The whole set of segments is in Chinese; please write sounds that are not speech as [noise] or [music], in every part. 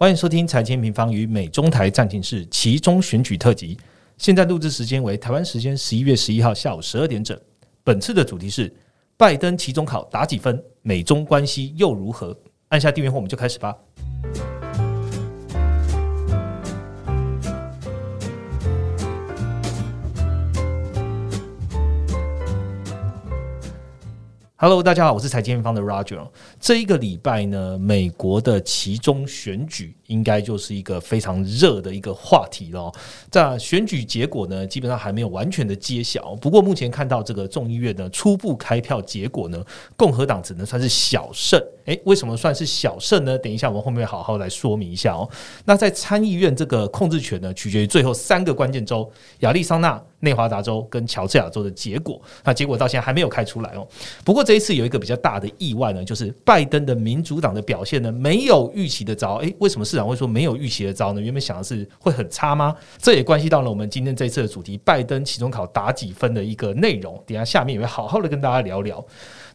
欢迎收听财经平方与美中台暂停室其中选举特辑。现在录制时间为台湾时间十一月十一号下午十二点整。本次的主题是拜登期中考打几分？美中关系又如何？按下订阅后，我们就开始吧。Hello，大家好，我是财经方的 Roger。这一个礼拜呢，美国的其中选举应该就是一个非常热的一个话题了。在选举结果呢，基本上还没有完全的揭晓。不过目前看到这个众议院呢初步开票结果呢，共和党只能算是小胜。诶，为什么算是小胜呢？等一下我们后面好好来说明一下哦。那在参议院这个控制权呢，取决于最后三个关键州：亚利桑那、内华达州跟乔治亚州的结果。那结果到现在还没有开出来哦。不过这一次有一个比较大的意外呢，就是拜登的民主党的表现呢没有预期的糟。诶，为什么是场会说没有预习的招呢？原本想的是会很差吗？这也关系到了我们今天这次的主题：拜登期中考打几分的一个内容。等下下面也会好好的跟大家聊聊。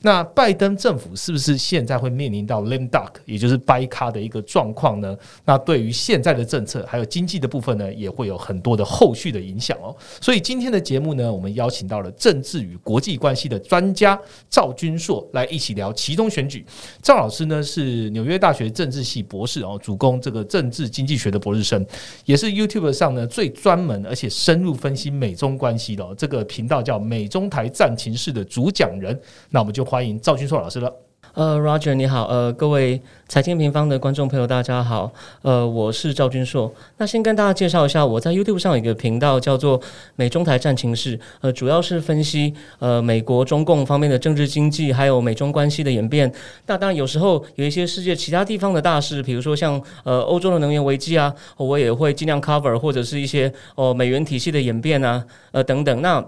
那拜登政府是不是现在会面临到 lame duck，也就是掰咖的一个状况呢？那对于现在的政策还有经济的部分呢，也会有很多的后续的影响哦。所以今天的节目呢，我们邀请到了政治与国际关系的专家赵君硕来一起聊其中选举。赵老师呢是纽约大学政治系博士哦，主攻这个政治经济学的博士生，也是 YouTube 上呢最专门而且深入分析美中关系的这个频道叫美中台战情室的主讲人。那我们就。欢迎赵君硕老师了。呃，Roger 你好，呃，各位财经平方的观众朋友，大家好。呃，我是赵君硕。那先跟大家介绍一下，我在 YouTube 上有一个频道叫做“美中台战情室”，呃，主要是分析呃美国中共方面的政治经济，还有美中关系的演变。那当然有时候有一些世界其他地方的大事，比如说像呃欧洲的能源危机啊，我也会尽量 cover，或者是一些哦美元体系的演变啊，呃等等。那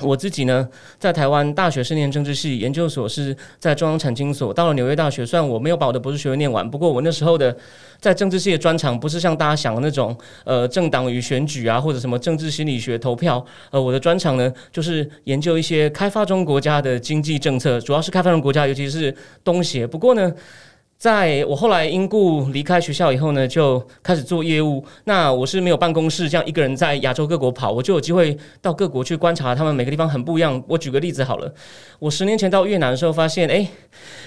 我自己呢，在台湾大学是念政治系，研究所是在中央产经所。到了纽约大学，虽然我没有把我的博士学位念完，不过我那时候的在政治系的专长不是像大家想的那种，呃，政党与选举啊，或者什么政治心理学投票。呃，我的专长呢，就是研究一些开发中国家的经济政策，主要是开发中国家，尤其是东协。不过呢。在我后来因故离开学校以后呢，就开始做业务。那我是没有办公室，这样一个人在亚洲各国跑，我就有机会到各国去观察他们每个地方很不一样。我举个例子好了，我十年前到越南的时候，发现哎，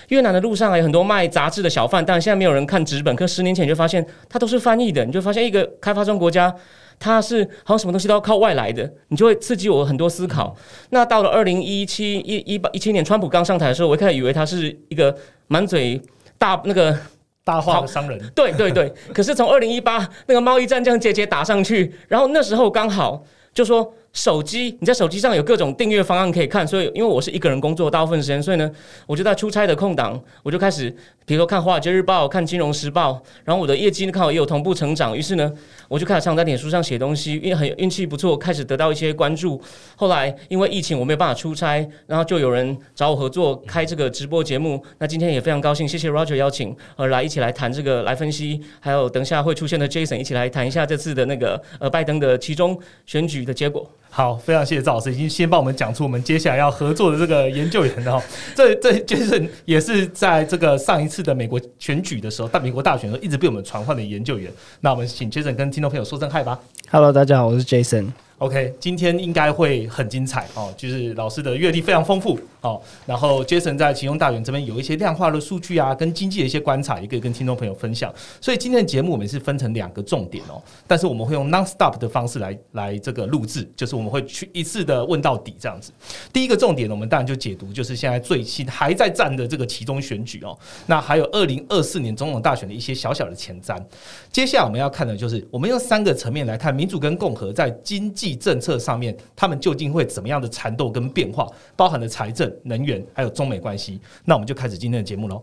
越南的路上还有很多卖杂志的小贩，但现在没有人看纸本。可十年前你就发现它都是翻译的，你就发现一个开发中国家，它是好像什么东西都要靠外来的，你就会刺激我很多思考。那到了二零一七一一八一七年，川普刚上台的时候，我一开始以为他是一个满嘴。大那个大话的商人，对对对。可是从二零一八那个贸易战这样节节打上去，然后那时候刚好就说。手机，你在手机上有各种订阅方案可以看，所以因为我是一个人工作大部分时间，所以呢，我就在出差的空档，我就开始，比如说看《华尔街日报》、看《金融时报》，然后我的业绩看好也有同步成长，于是呢，我就开始常在脸书上写东西，因为很运气不错，开始得到一些关注。后来因为疫情我没有办法出差，然后就有人找我合作开这个直播节目。那今天也非常高兴，谢谢 Roger 邀请，呃，来一起来谈这个，来分析，还有等下会出现的 Jason 一起来谈一下这次的那个呃拜登的其中选举的结果。好，非常谢谢赵老师，已经先帮我们讲出我们接下来要合作的这个研究员哈。这这就是也是在这个上一次的美国选举的时候，大美国大选的时候一直被我们传唤的研究员。那我们请 Jason 跟听众朋友说声嗨吧。Hello，大家好，我是 Jason。OK，今天应该会很精彩哦，就是老师的阅历非常丰富哦。然后 Jason 在其中大园这边有一些量化的数据啊，跟经济的一些观察，也可以跟听众朋友分享。所以今天的节目我们是分成两个重点哦，但是我们会用 non-stop 的方式来来这个录制，就是我们会去一次的问到底这样子。第一个重点呢，我们当然就解读就是现在最新还在战的这个其中选举哦，那还有二零二四年总统大选的一些小小的前瞻。接下来我们要看的就是我们用三个层面来看民主跟共和在经济。政策上面，他们究竟会怎么样的缠斗跟变化，包含了财政、能源，还有中美关系。那我们就开始今天的节目喽。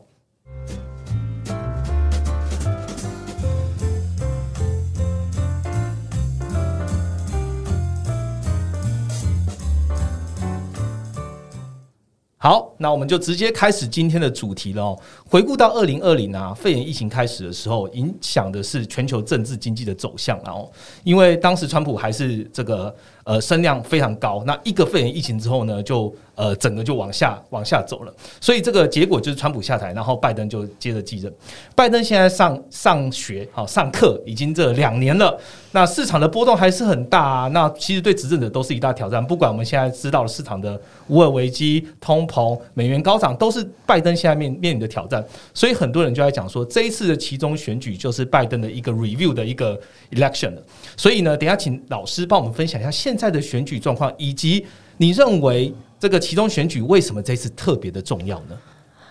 好，那我们就直接开始今天的主题了。回顾到二零二零啊，肺炎疫情开始的时候，影响的是全球政治经济的走向。然后，因为当时川普还是这个呃声量非常高。那一个肺炎疫情之后呢，就呃整个就往下往下走了。所以这个结果就是川普下台，然后拜登就接着继任。拜登现在上上学好上课已经这两年了，那市场的波动还是很大啊。那其实对执政者都是一大挑战。不管我们现在知道了市场的无尔危机、通膨、美元高涨，都是拜登现在面面临的挑战。所以很多人就在讲说，这一次的其中选举就是拜登的一个 review 的一个 election 了。所以呢，等下请老师帮我们分享一下现现在的选举状况，以及你认为这个其中选举为什么这次特别的重要呢？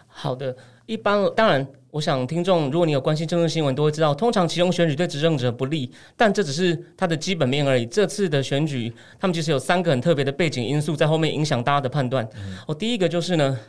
好的，一般当然，我想听众如果你有关心政治新闻，都会知道，通常其中选举对执政者不利，但这只是它的基本面而已。这次的选举，他们其实有三个很特别的背景因素在后面影响大家的判断。哦，第一个就是呢，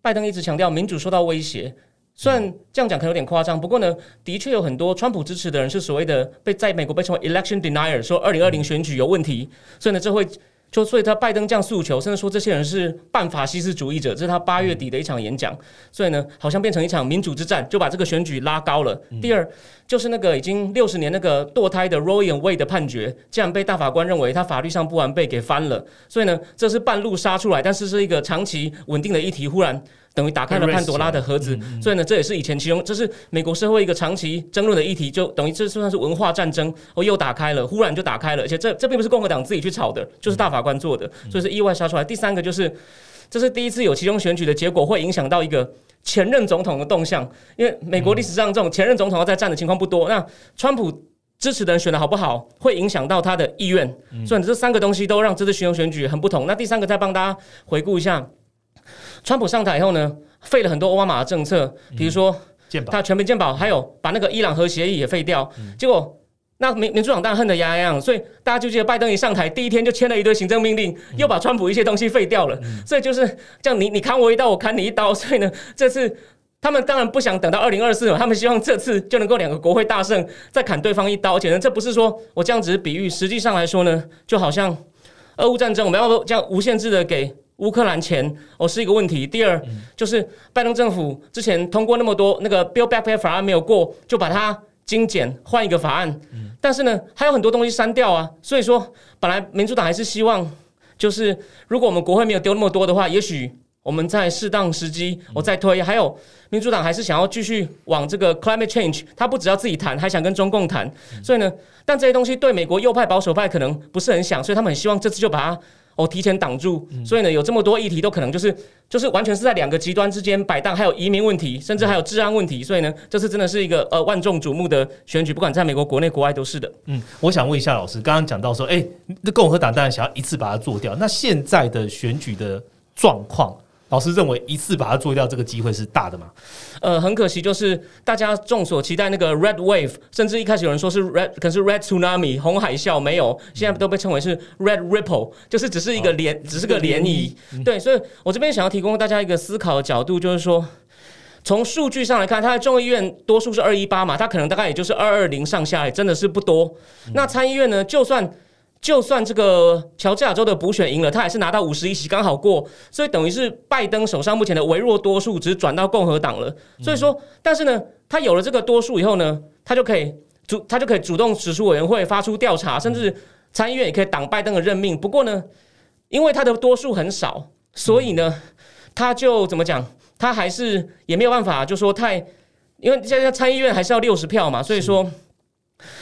拜登一直强调民主受到威胁。虽然这样讲可能有点夸张，不过呢，的确有很多川普支持的人是所谓的被在美国被称为 election denier，说二零二零选举有问题，所以呢，这会就所以他拜登这样诉求，甚至说这些人是半法西斯主义者，这是他八月底的一场演讲，所以呢，好像变成一场民主之战，就把这个选举拉高了。第二就是那个已经六十年那个堕胎的 Roe and Wade 的判决，竟然被大法官认为他法律上不完备给翻了，所以呢，这是半路杀出来，但是是一个长期稳定的议题，忽然。等于打开了潘多拉的盒子，所以呢，这也是以前其中这是美国社会一个长期争论的议题，就等于这算是文化战争，哦，又打开了，忽然就打开了，而且这这并不是共和党自己去炒的，就是大法官做的，所以是意外杀出来。第三个就是，这是第一次有其中选举的结果会影响到一个前任总统的动向，因为美国历史上这种前任总统要在战的情况不多。那川普支持的人选的好不好，会影响到他的意愿，所以这三个东西都让这次巡游选举很不同。那第三个再帮大家回顾一下。川普上台以后呢，废了很多奥巴马的政策，比如说他全民健保，还有把那个伊朗核协议也废掉。结果那民民主党当然恨得牙痒，所以大家就记得拜登一上台第一天就签了一堆行政命令，又把川普一些东西废掉了。所以就是这样，你你砍我一刀，我砍你一刀。所以呢，这次他们当然不想等到二零二四了，他们希望这次就能够两个国会大胜，再砍对方一刀。而且呢，这不是说我这样只是比喻，实际上来说呢，就好像俄乌战争，我们要这样无限制的给。乌克兰钱哦是一个问题。第二就是拜登政府之前通过那么多那个 Build Back Better 法案没有过，就把它精简换一个法案。但是呢，还有很多东西删掉啊。所以说，本来民主党还是希望，就是如果我们国会没有丢那么多的话，也许我们在适当时机我再推。还有民主党还是想要继续往这个 Climate Change，他不只要自己谈，还想跟中共谈。所以呢，但这些东西对美国右派保守派可能不是很想，所以他们很希望这次就把它。哦，提前挡住，所以呢，有这么多议题都可能就是就是完全是在两个极端之间摆荡，还有移民问题，甚至还有治安问题，所以呢，这次真的是一个呃万众瞩目的选举，不管在美国国内国外都是的。嗯，我想问一下老师，刚刚讲到说，哎，那共和党当然想要一次把它做掉，那现在的选举的状况？老师认为一次把它做掉这个机会是大的吗？呃，很可惜，就是大家众所期待那个 Red Wave，甚至一开始有人说是 Red，可是 Red Tsunami 红海啸没有，现在都被称为是 Red Ripple，就是只是一个涟，只是个涟漪。对，所以我这边想要提供大家一个思考的角度，就是说，从数据上来看，它的众议院多数是二一八嘛，它可能大概也就是二二零上下，真的是不多。那参议院呢，就算。就算这个乔治亚州的补选赢了，他还是拿到五十一席，刚好过，所以等于是拜登手上目前的微弱多数只转到共和党了。所以说，但是呢，他有了这个多数以后呢，他就可以主，他就可以主动指出委员会发出调查，甚至参议院也可以挡拜登的任命。不过呢，因为他的多数很少，所以呢，他就怎么讲，他还是也没有办法，就说太，因为现在参议院还是要六十票嘛，所以说。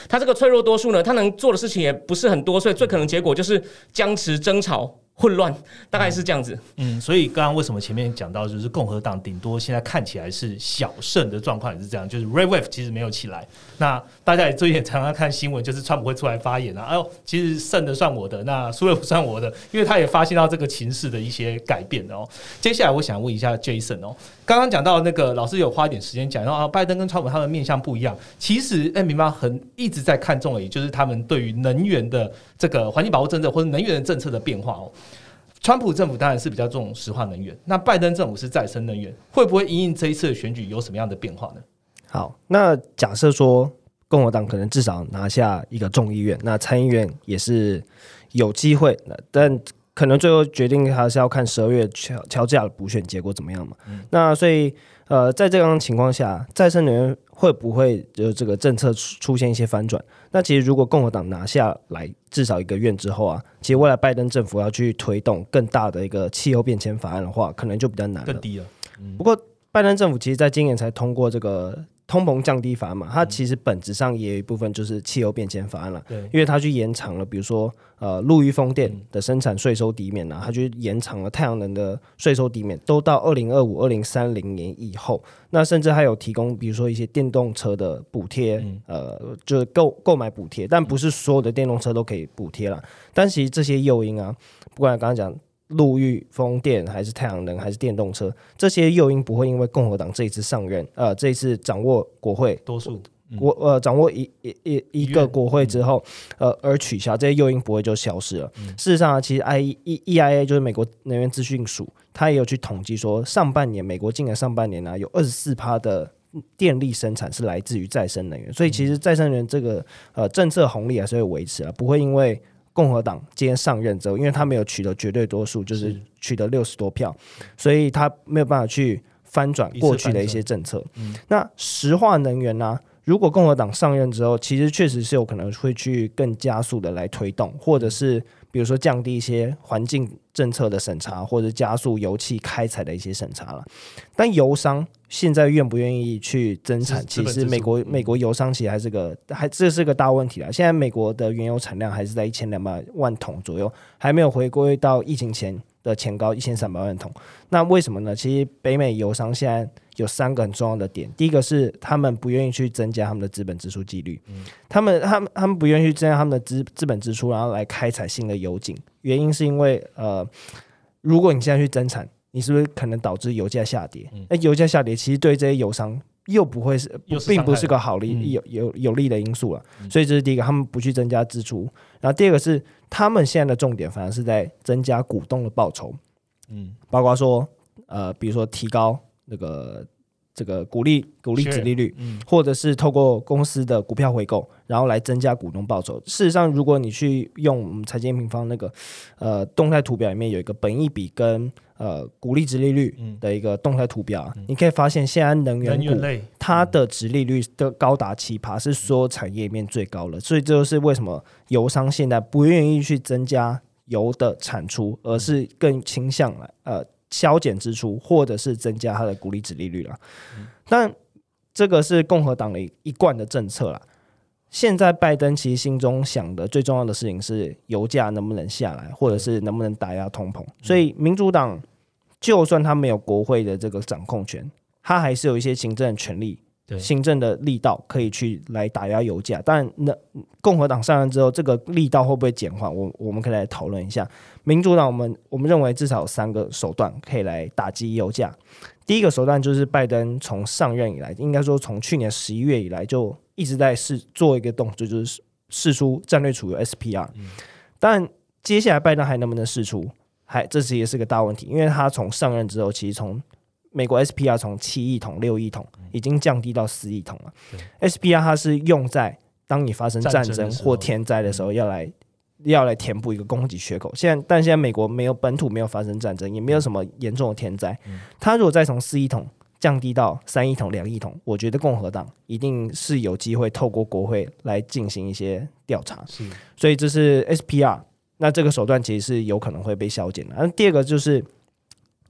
他这个脆弱多数呢，他能做的事情也不是很多，所以最可能结果就是僵持、争吵。混乱大概是这样子，嗯，所以刚刚为什么前面讲到，就是共和党顶多现在看起来是小胜的状况也是这样，就是 Red Wave 其实没有起来。那大家也最近也常常看新闻，就是川普会出来发言啊，哎呦，其实胜的算我的，那输了不算我的，因为他也发现到这个情势的一些改变哦。接下来我想问一下 Jason 哦，刚刚讲到那个老师有花一点时间讲，然后拜登跟川普他们面向不一样，其实哎，明白很一直在看重的，也就是他们对于能源的这个环境保护政策或者能源的政策的变化哦。川普政府当然是比较重石化能源，那拜登政府是再生能源，会不会因应这一次的选举有什么样的变化呢？好，那假设说共和党可能至少拿下一个众议院，那参议院也是有机会，的但。可能最后决定还是要看十二月乔乔治亚的补选结果怎么样嘛。那所以呃，在这样的情况下，再生能源会不会就这个政策出出现一些翻转？那其实如果共和党拿下来至少一个院之后啊，其实未来拜登政府要去推动更大的一个气候变迁法案的话，可能就比较难了更。低了。不过，拜登政府其实在今年才通过这个通膨降低法案嘛，它其实本质上也有一部分就是汽油变迁法案了。对，因为它去延长了，比如说呃陆域风电的生产税收抵免啊，它去延长了太阳能的税收抵免，都到二零二五、二零三零年以后。那甚至还有提供，比如说一些电动车的补贴，呃，就是购购买补贴，但不是所有的电动车都可以补贴了。但其实这些诱因啊，不管刚刚讲陆域风电还是太阳能还是电动车，这些诱因不会因为共和党这一次上任，呃，这一次掌握国会多数国呃掌握一一一一个国会之后，呃而取消这些诱因不会就消失了。事实上啊，其实 I E E I A 就是美国能源资讯署，它也有去统计说，上半年美国今年上半年呢、有二十四趴的。电力生产是来自于再生能源，所以其实再生能源这个呃政策红利还是会维持啊，不会因为共和党今天上任之后，因为他没有取得绝对多数，就是是。取得六十多票，所以他没有办法去翻转过去的一些政策。那石化能源呢、如果共和党上任之后，其实确实是有可能会去更加速的来推动，或者是比如说降低一些环境政策的审查，或者加速油气开采的一些审查了。但油商现在愿不愿意去增产，其实美国美国油商其实还是个还这是个大问题啊。现在美国的原油产量还是在一千两百万桶左右，还没有回归到疫情前的前高一千三百万桶。那为什么呢？其实北美油商现在有三个很重要的点，第一个是他们不愿意去增加他们的资本支出几率，他们他们他们不愿意去增加他们的资资本支出，然后来开采新的油井。原因是因为呃，如果你现在去增产，你是不是可能导致油价下跌？那、油价下跌其实对这些油商又不会是并不是个好利、嗯有有有利的因素了。所以这是第一个，他们不去增加支出。然后第二个是他们现在的重点反而是在增加股东的报酬。嗯，包括说，呃，比如说提高那个这个股利股利值利率，嗯。或者是透过公司的股票回购，然后来增加股东报酬。事实上，如果你去用我们财经平方那个呃动态图表里面有一个本益比跟呃股利值利率的一个动态图表啊，你可以发现现在能源股它的值利率的高达七趴，是所有产业里面最高了，所以这就是为什么油商现在不愿意去增加油的产出，而是更倾向来呃削减支出，或者是增加它的股利值利率了。但这个是共和党的一一贯的政策啦。现在拜登其实心中想的最重要的事情是油价能不能下来，或者是能不能打压通膨。所以民主党就算他没有国会的这个掌控权，他还是有一些行政权力对、行政的力道可以去来打压油价。但那共和党上任之后，这个力道会不会减缓？我我们可以来讨论一下。民主党我们我们认为至少有三个手段可以来打击油价。第一个手段就是拜登从上任以来，应该说从去年十一月以来就一直在试做一个动作，就是试出战略储油 SPR。但接下来拜登还能不能试出，还这是也是个大问题，因为他从上任之后，其实从美国 SPR 从七亿桶、六亿桶已经降低到四亿桶了。SPR 它是用在当你发生战争或天灾的时候要来。要来填补一个供给缺口，现在但现在美国没有本土没有发生战争，也没有什么严重的天灾。它如果再从四亿桶降低到三亿桶、两亿桶，我觉得共和党一定是有机会透过国会来进行一些调查。是所以这是 SPR，那这个手段其实是有可能会被削减的。那第二个就是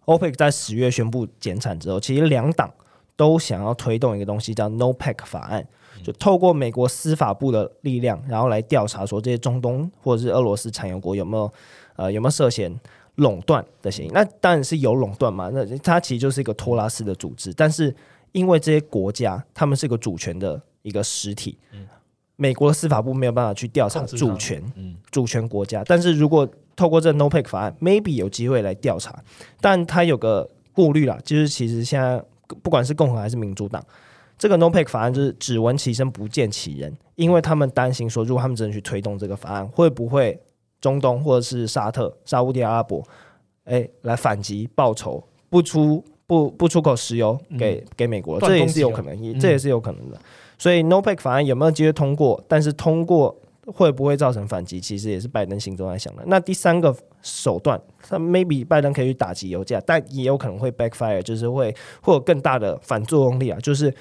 OPEC 在十月宣布减产之后，其实两党都想要推动一个东西叫 NOPEC 法案，就透过美国司法部的力量，然后来调查说这些中东或者是俄罗斯产油国有没有呃有没有涉嫌。垄断的嫌疑，那当然是有垄断嘛。那它其实就是一个托拉斯的组织，但是因为这些国家他们是一个主权的一个实体，美国的司法部没有办法去调查主权，嗯主权国家。但是如果透过这 NOPEC 法案，maybe 有机会来调查，但他有个顾虑啦，就是其实现在不管是共和还是民主党，这个 NOPEC 法案就是只闻其声不见其人，因为他们担心说，如果他们真的去推动这个法案，会不会中东或者是沙特、沙乌地阿拉伯，哎，来反击报仇，不出不不出口石油给、给美国，这也是有可能，也这也是有可能的。所以 NOPEC 法案有没有机会通过？但是通过会不会造成反击，其实也是拜登心中在想的。那第三个手段，他 maybe 拜登可以去打击油价，但也有可能会 backfire，就是会会有更大的反作用力啊。就是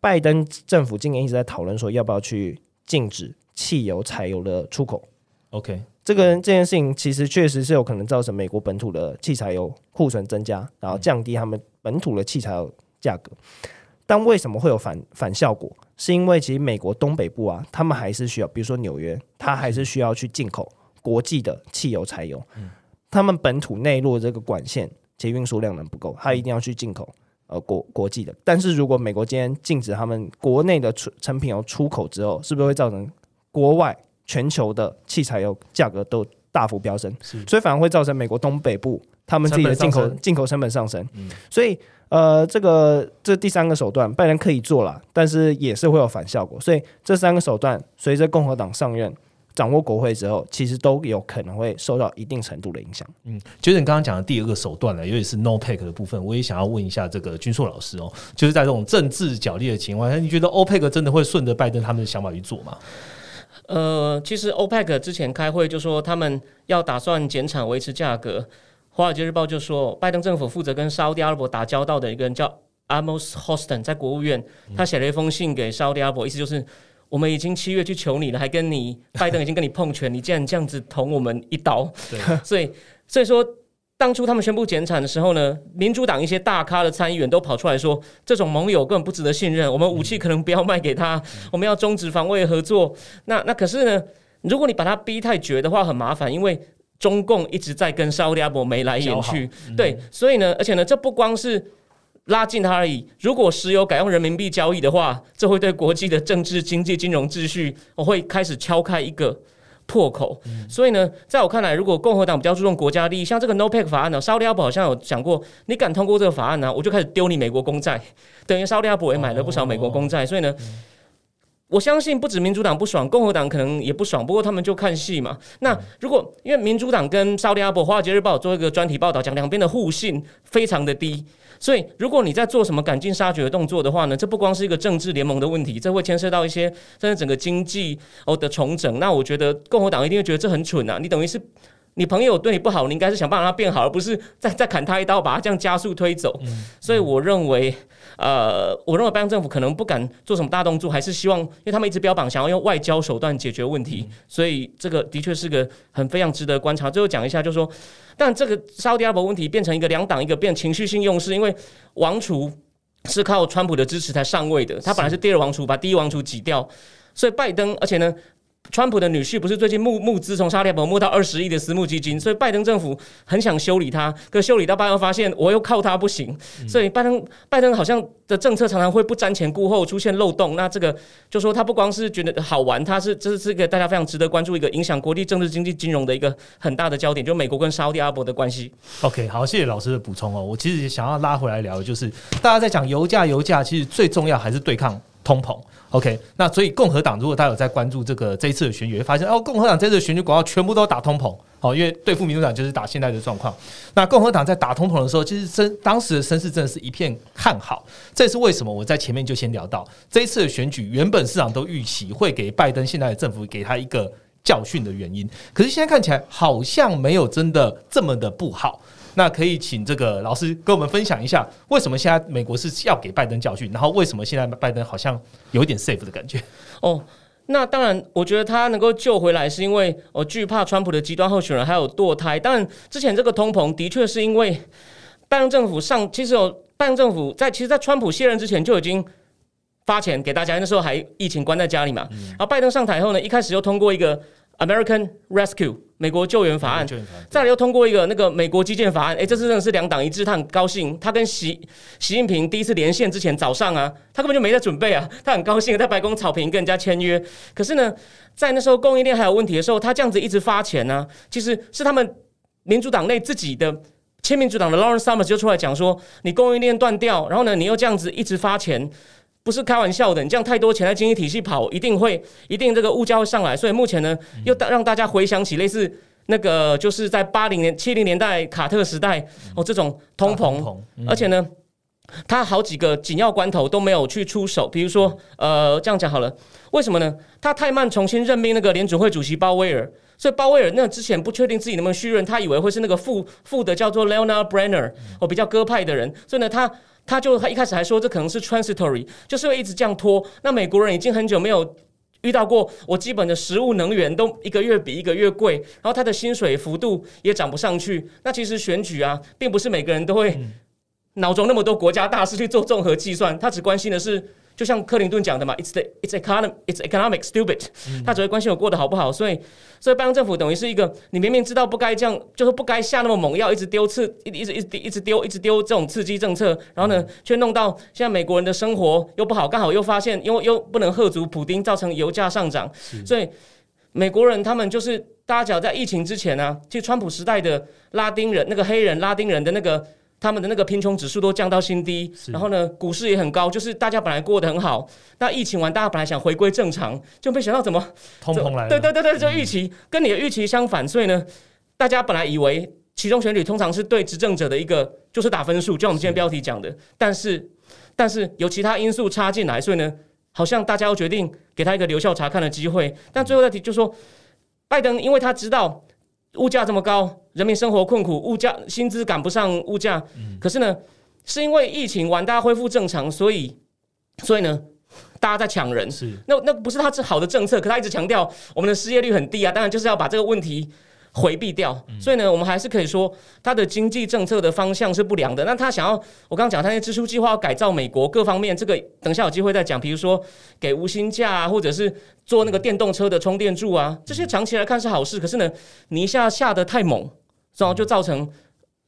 拜登政府今年一直在讨论说，要不要去禁止汽油、柴油的出口。OK，这个这件事情其实确实是有可能造成美国本土的汽柴油库存增加，然后降低他们本土的汽柴油价格。但为什么会有反反效果？是因为其实美国东北部啊，他们还是需要，比如说纽约，它还是需要去进口国际的汽油、柴油。他们本土内陆这个管线其运输量能不够，它一定要去进口呃国国际的。但是如果美国今天禁止他们国内的出成品油出口之后，是不是会造成国外全球的汽柴油价格都大幅飙升？是所以反而会造成美国东北部他们自己的进口进口成本上升。嗯所以呃，这个这第三个手段，拜登可以做了，但是也是会有反效果。所以这三个手段，随着共和党上任。掌握国会之后，其实都有可能会受到一定程度的影响。嗯，就是你刚刚讲的第二个手段呢，尤其是 no pack 的部分，我也想要问一下这个军硕老师哦，就是在这种政治角力的情况下，你觉得 OPEC 真的会顺着拜登他们的想法去做吗？呃，其实 OPEC 之前开会就说他们要打算减产维持价格。华尔街日报就说，拜登政府负责跟沙特阿拉伯打交道的一个人叫 Amos Houston，在国务院，他写了一封信给沙特阿拉伯，意思就是我们已经七月去求你了，还跟你拜登已经跟你碰拳，你竟然这样子捅我们一刀，[laughs] 对，所以所以说。当初他们宣布减产的时候呢，民主党一些大咖的参议员都跑出来说，这种盟友根本不值得信任，我们武器可能不要卖给他，我们要终止防卫合作。那那可是呢，如果你把他逼太绝的话，很麻烦，因为中共一直在跟沙特阿拉伯眉来眼去，对，所以呢，而且呢，这不光是拉近它而已。如果石油改用人民币交易的话，这会对国际的政治、经济、金融秩序，我会开始敲开一个。破口，所以呢，在我看来，如果共和党比较注重国家利益，像这个 No PAC 法案呢，沙特阿拉伯好像有讲过，你敢通过这个法案呢，我就开始丢你美国公债，等于沙特阿拉伯也买了不少美国公债，所以呢。我相信不止民主党不爽，共和党可能也不爽。不过他们就看戏嘛。那如果因为民主党跟沙利阿伯《华尔街日报》做一个专题报道，讲两边的互信非常的低，所以如果你在做什么赶尽杀绝的动作的话呢，这不光是一个政治联盟的问题，这会牵涉到一些甚至整个经济哦的重整。那我觉得共和党一定会觉得这很蠢啊！你等于是你朋友对你不好，你应该是想办法让他变好，而不是再再砍他一刀，把他这样加速推走。所以我认为。呃，我认为拜登政府可能不敢做什么大动作，还是希望，因为他们一直标榜想要用外交手段解决问题，所以这个的确是个很非常值得观察。最后讲一下，就是说，但这个沙特阿拉伯问题变成一个两党一个变情绪性用事，因为王储是靠川普的支持才上位的，他本来是第二王储，把第一王储挤掉，所以拜登，而且呢。川普的女婿不是最近募募资从沙特阿拉伯募到二十亿的私募基金，所以拜登政府很想修理他，可修理到拜登发现我又靠他不行，所以拜登拜登好像的政策常常会不瞻前顾后，出现漏洞。那这个就说他不光是觉得好玩，他是这是一个大家非常值得关注一个影响国际政治经济金融的一个很大的焦点，就美国跟沙特阿拉伯的关系。OK，好，谢谢老师的补充哦。我其实想要拉回来聊，的就是大家在讲油价，油价其实最重要还是对抗通膨。OK，那所以共和党如果大家有在关注这个这一次的选举，会发现哦，共和党这次的选举广告全部都打通膨，好，因为对付民主党就是打现在的状况。那共和党在打通膨的时候，其实声当时的声势真的是一片看好。这也是为什么我在前面就先聊到这一次的选举，原本市场都预期会给拜登现在的政府给他一个教训的原因，可是现在看起来好像没有真的这么的不好。那可以请这个老师跟我们分享一下，为什么现在美国是要给拜登教训，然后为什么现在拜登好像有一点 safe 的感觉？哦，那当然，我觉得他能够救回来，是因为我惧怕川普的极端候选人还有堕胎。当然，之前这个通膨的确是因为拜登政府上，其实有拜登政府在其实，在川普卸任之前就已经发钱给大家，那时候还疫情关在家里嘛。然后拜登上台后呢，一开始又通过一个 American Rescue 美国救援法案，再来又通过一个那个美国基建法案，哎，这次真的是两党一致，他很高兴。他跟习习近平第一次连线之前早上啊，他根本就没在准备啊，他很高兴在白宫草坪跟人家签约。可是呢，在那时候供应链还有问题的时候，他这样子一直发钱呢、其实是他们民主党内自己的。亲民主党的 Lawrence Summers 就出来讲说，你供应链断掉，然后呢，你又这样子一直发钱，不是开玩笑的。你这样太多钱在经济体系跑，一定会一定这个物价会上来。所以目前呢，又大让大家回想起类似那个就是在八零年、七零年代卡特时代哦这种通膨，嗯而且呢。他好几个紧要关头都没有去出手，比如说，呃，这样讲好了，为什么呢？他太慢重新任命那个联准会主席鲍威尔，所以鲍威尔那之前不确定自己能不能续任，他以为会是那个副副的叫做 Leonard Brenner，哦，比较鸽派的人，所以呢，他他就他一开始还说这可能是 transitory，就是会一直这样拖。那美国人已经很久没有遇到过，我基本的食物能源都一个月比一个月贵，然后他的薪水幅度也涨不上去。那其实选举啊，并不是每个人都会。脑中那么多国家大事去做综合计算，他只关心的是，就像克林顿讲的嘛，it's the it's economic it's economic stupid，他只会关心我过得好不好。所以，所以拜登政府等于是一个，你明明知道不该这样，就是不该下那么猛药，一直丢刺，一一直一直一直丢，一直丢这种刺激政策，然后呢，却弄到现在美国人的生活又不好，刚好又发现，因为又不能喝足普丁，造成油价上涨，所以美国人他们就是大家讲在疫情之前呢，其实川普时代的拉丁人那个黑人拉丁人的那个。他们的那个贫穷指数都降到新低，然后呢，股市也很高，就是大家本来过得很好。那疫情完，大家本来想回归正常，就没想到怎么通膨来了。对对对对，就预期跟你的预期相反，所以呢，大家本来以为其中选举通常是对执政者的一个就是打分数，就像我们今天标题讲的。但是但是有其他因素插进来，所以呢，好像大家要决定给他一个留校查看的机会。但最后再提就说，拜登因为他知道。物价这么高，人民生活困苦，物价薪资赶不上物价。可是呢，是因为疫情完，大家恢复正常，所以，所以呢，大家在抢人。是，那那不是他是好的政策，可他一直强调我们的失业率很低啊。当然就是要把这个问题。回避掉，所以呢，我们还是可以说，他的经济政策的方向是不良的。那他想要，我刚刚讲他那支出计划要改造美国各方面，这个等下有机会再讲。比如说给无薪假啊，或者是做那个电动车的充电柱啊，这些长期来看是好事。可是呢，你一下下的太猛，然后就造成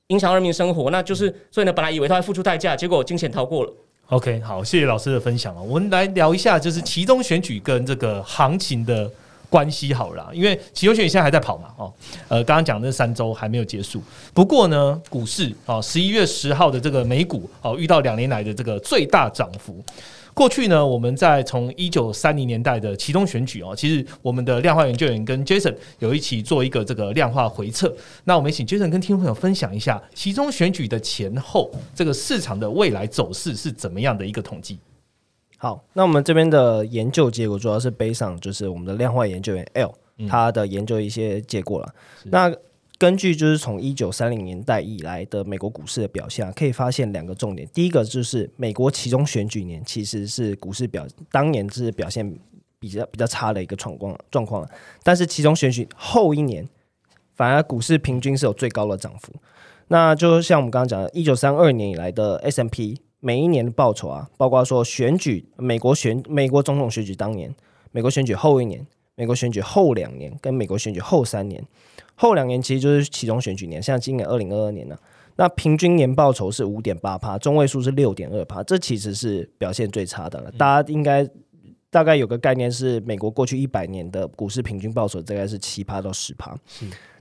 影响人民生活，那就是所以呢，本来以为他会付出代价，结果惊险逃过了。OK，好，谢谢老师的分享啊。我们来聊一下，就是其中选举跟这个行情的。关系好了，因为期中选现在还在跑嘛，哦，呃，刚刚讲那三周还没有结束。不过呢，股市哦，十一月十号的这个美股哦，遇到两年来的这个最大涨幅。过去呢，我们在从一九三零年代的其中选举哦，其实我们的量化研究员跟 Jason 有一起做一个这个量化回测。那我们请 Jason 跟听众朋友分享一下其中选举的前后这个市场的未来走势是怎么样的一个统计。好，那我们这边的研究结果主要是背上，就是我们的量化研究员 L 他的研究一些结果了。那根据就是从一九三零年代以来的美国股市的表现，可以发现两个重点。第一个就是美国其中选举年其实是股市表当年是表现比较比较差的一个状况状况，但是其中选举后一年反而股市平均是有最高的涨幅。那就像我们刚刚讲的，一九三二年以来的 S M P。每一年的报酬啊，包括说选举，美国选美国总统选举当年，美国选举后一年，美国选举后两年，跟美国选举后三年，后两年其实就是其中选举年，像今年二零二二年呢，那平均年报酬是五点八趴，中位数是六点二趴，这其实是表现最差的了。大家应该大概有个概念是，美国过去一百年的股市平均报酬大概是七趴到十趴，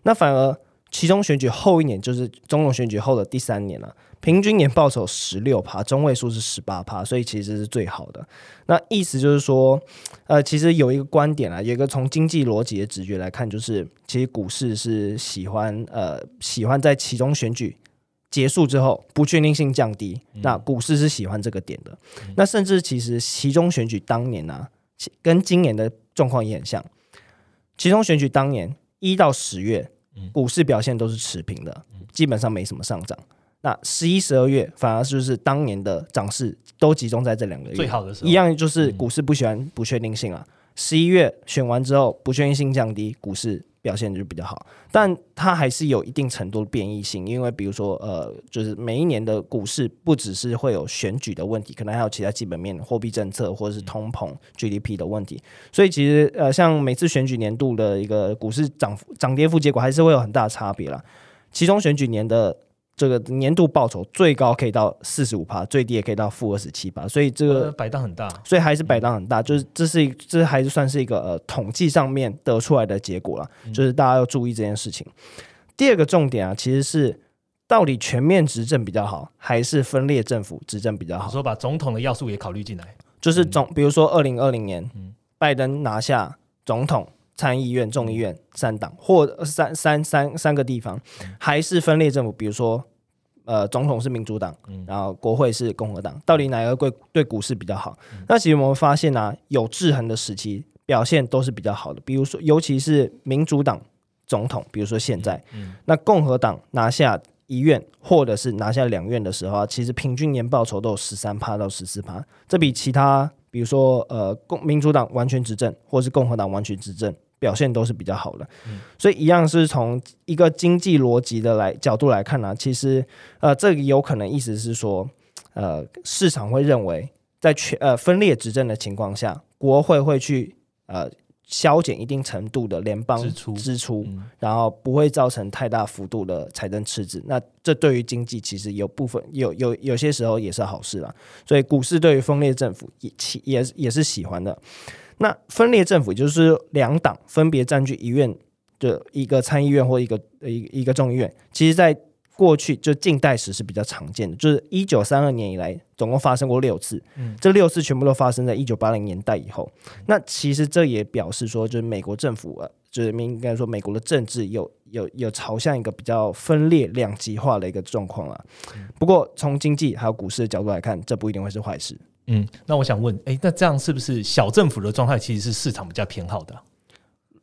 那反而其中选举后一年，就是总统选举后的第三年了。平均年报酬十六趴，中位数是十八趴，所以其实是最好的。那意思就是说，呃，其实有一个观点啊，有一个从经济逻辑的直觉来看，就是其实股市是喜欢呃喜欢在其中选举结束之后不确定性降低，那股市是喜欢这个点的。那甚至其实其中选举当年呢，跟今年的状况也很像。其中选举当年一到十月，股市表现都是持平的，基本上没什么上涨。那十一、十二月反而就是当年的涨势都集中在这两个月，最好的时候一样就是股市不喜欢不确定性啊。十一月选完之后，不确定性降低，股市表现就比较好。但它还是有一定程度的变异性，因为比如说呃，就是每一年的股市不只是会有选举的问题，可能还有其他基本面、货币政策或者是通膨、GDP 的问题。所以其实呃，像每次选举年度的一个股市涨涨跌幅结果，还是会有很大差别啦。其中选举年的。这个年度报酬最高可以到四十五趴，最低也可以到负二十七趴，所以这个摆档很大，所以还是摆档很大，就是这是这还是算是一个呃统计上面得出来的结果了，就是大家要注意这件事情。第二个重点啊，其实是到底全面执政比较好，还是分裂政府执政比较好？说把总统的要素也考虑进来，就是总比如说二零二零年，拜登拿下总统。参议院、众议院三党或三三三三个地方，还是分裂政府，比如说呃总统是民主党，然后国会是共和党，到底哪个对对股市比较好？那其实我们发现呢、有制衡的时期表现都是比较好的，比如说尤其是民主党总统，比如说现在，那共和党拿下一院或者是拿下两院的时候啊，其实平均年报酬都有十三趴到十四趴，这比其他比如说呃共民主党完全执政或是共和党完全执政表现都是比较好的。所以一样是从一个经济逻辑的来角度来看呢、其实呃这个有可能意思是说，呃市场会认为在全呃分裂执政的情况下，国会会去呃。削减一定程度的联邦支出支出，嗯然后不会造成太大幅度的财政赤字。那这对于经济其实有部分有有有些时候也是好事啦。所以股市对于分裂政府也其也也是喜欢的。那分裂政府就是两党分别占据一院的一个参议院或一个一个一个众议院，其实在过去就近代史是比较常见的，就是一九三二年以来总共发生过六次，这六次全部都发生在一九八零年代以后。那其实这也表示说，就是美国政府啊，就是应该说美国的政治有有有朝向一个比较分裂两极化的一个状况了。不过从经济还有股市的角度来看，这不一定会是坏事。嗯，那我想问，哎、那这样是不是小政府的状态其实是市场比较偏好的啊、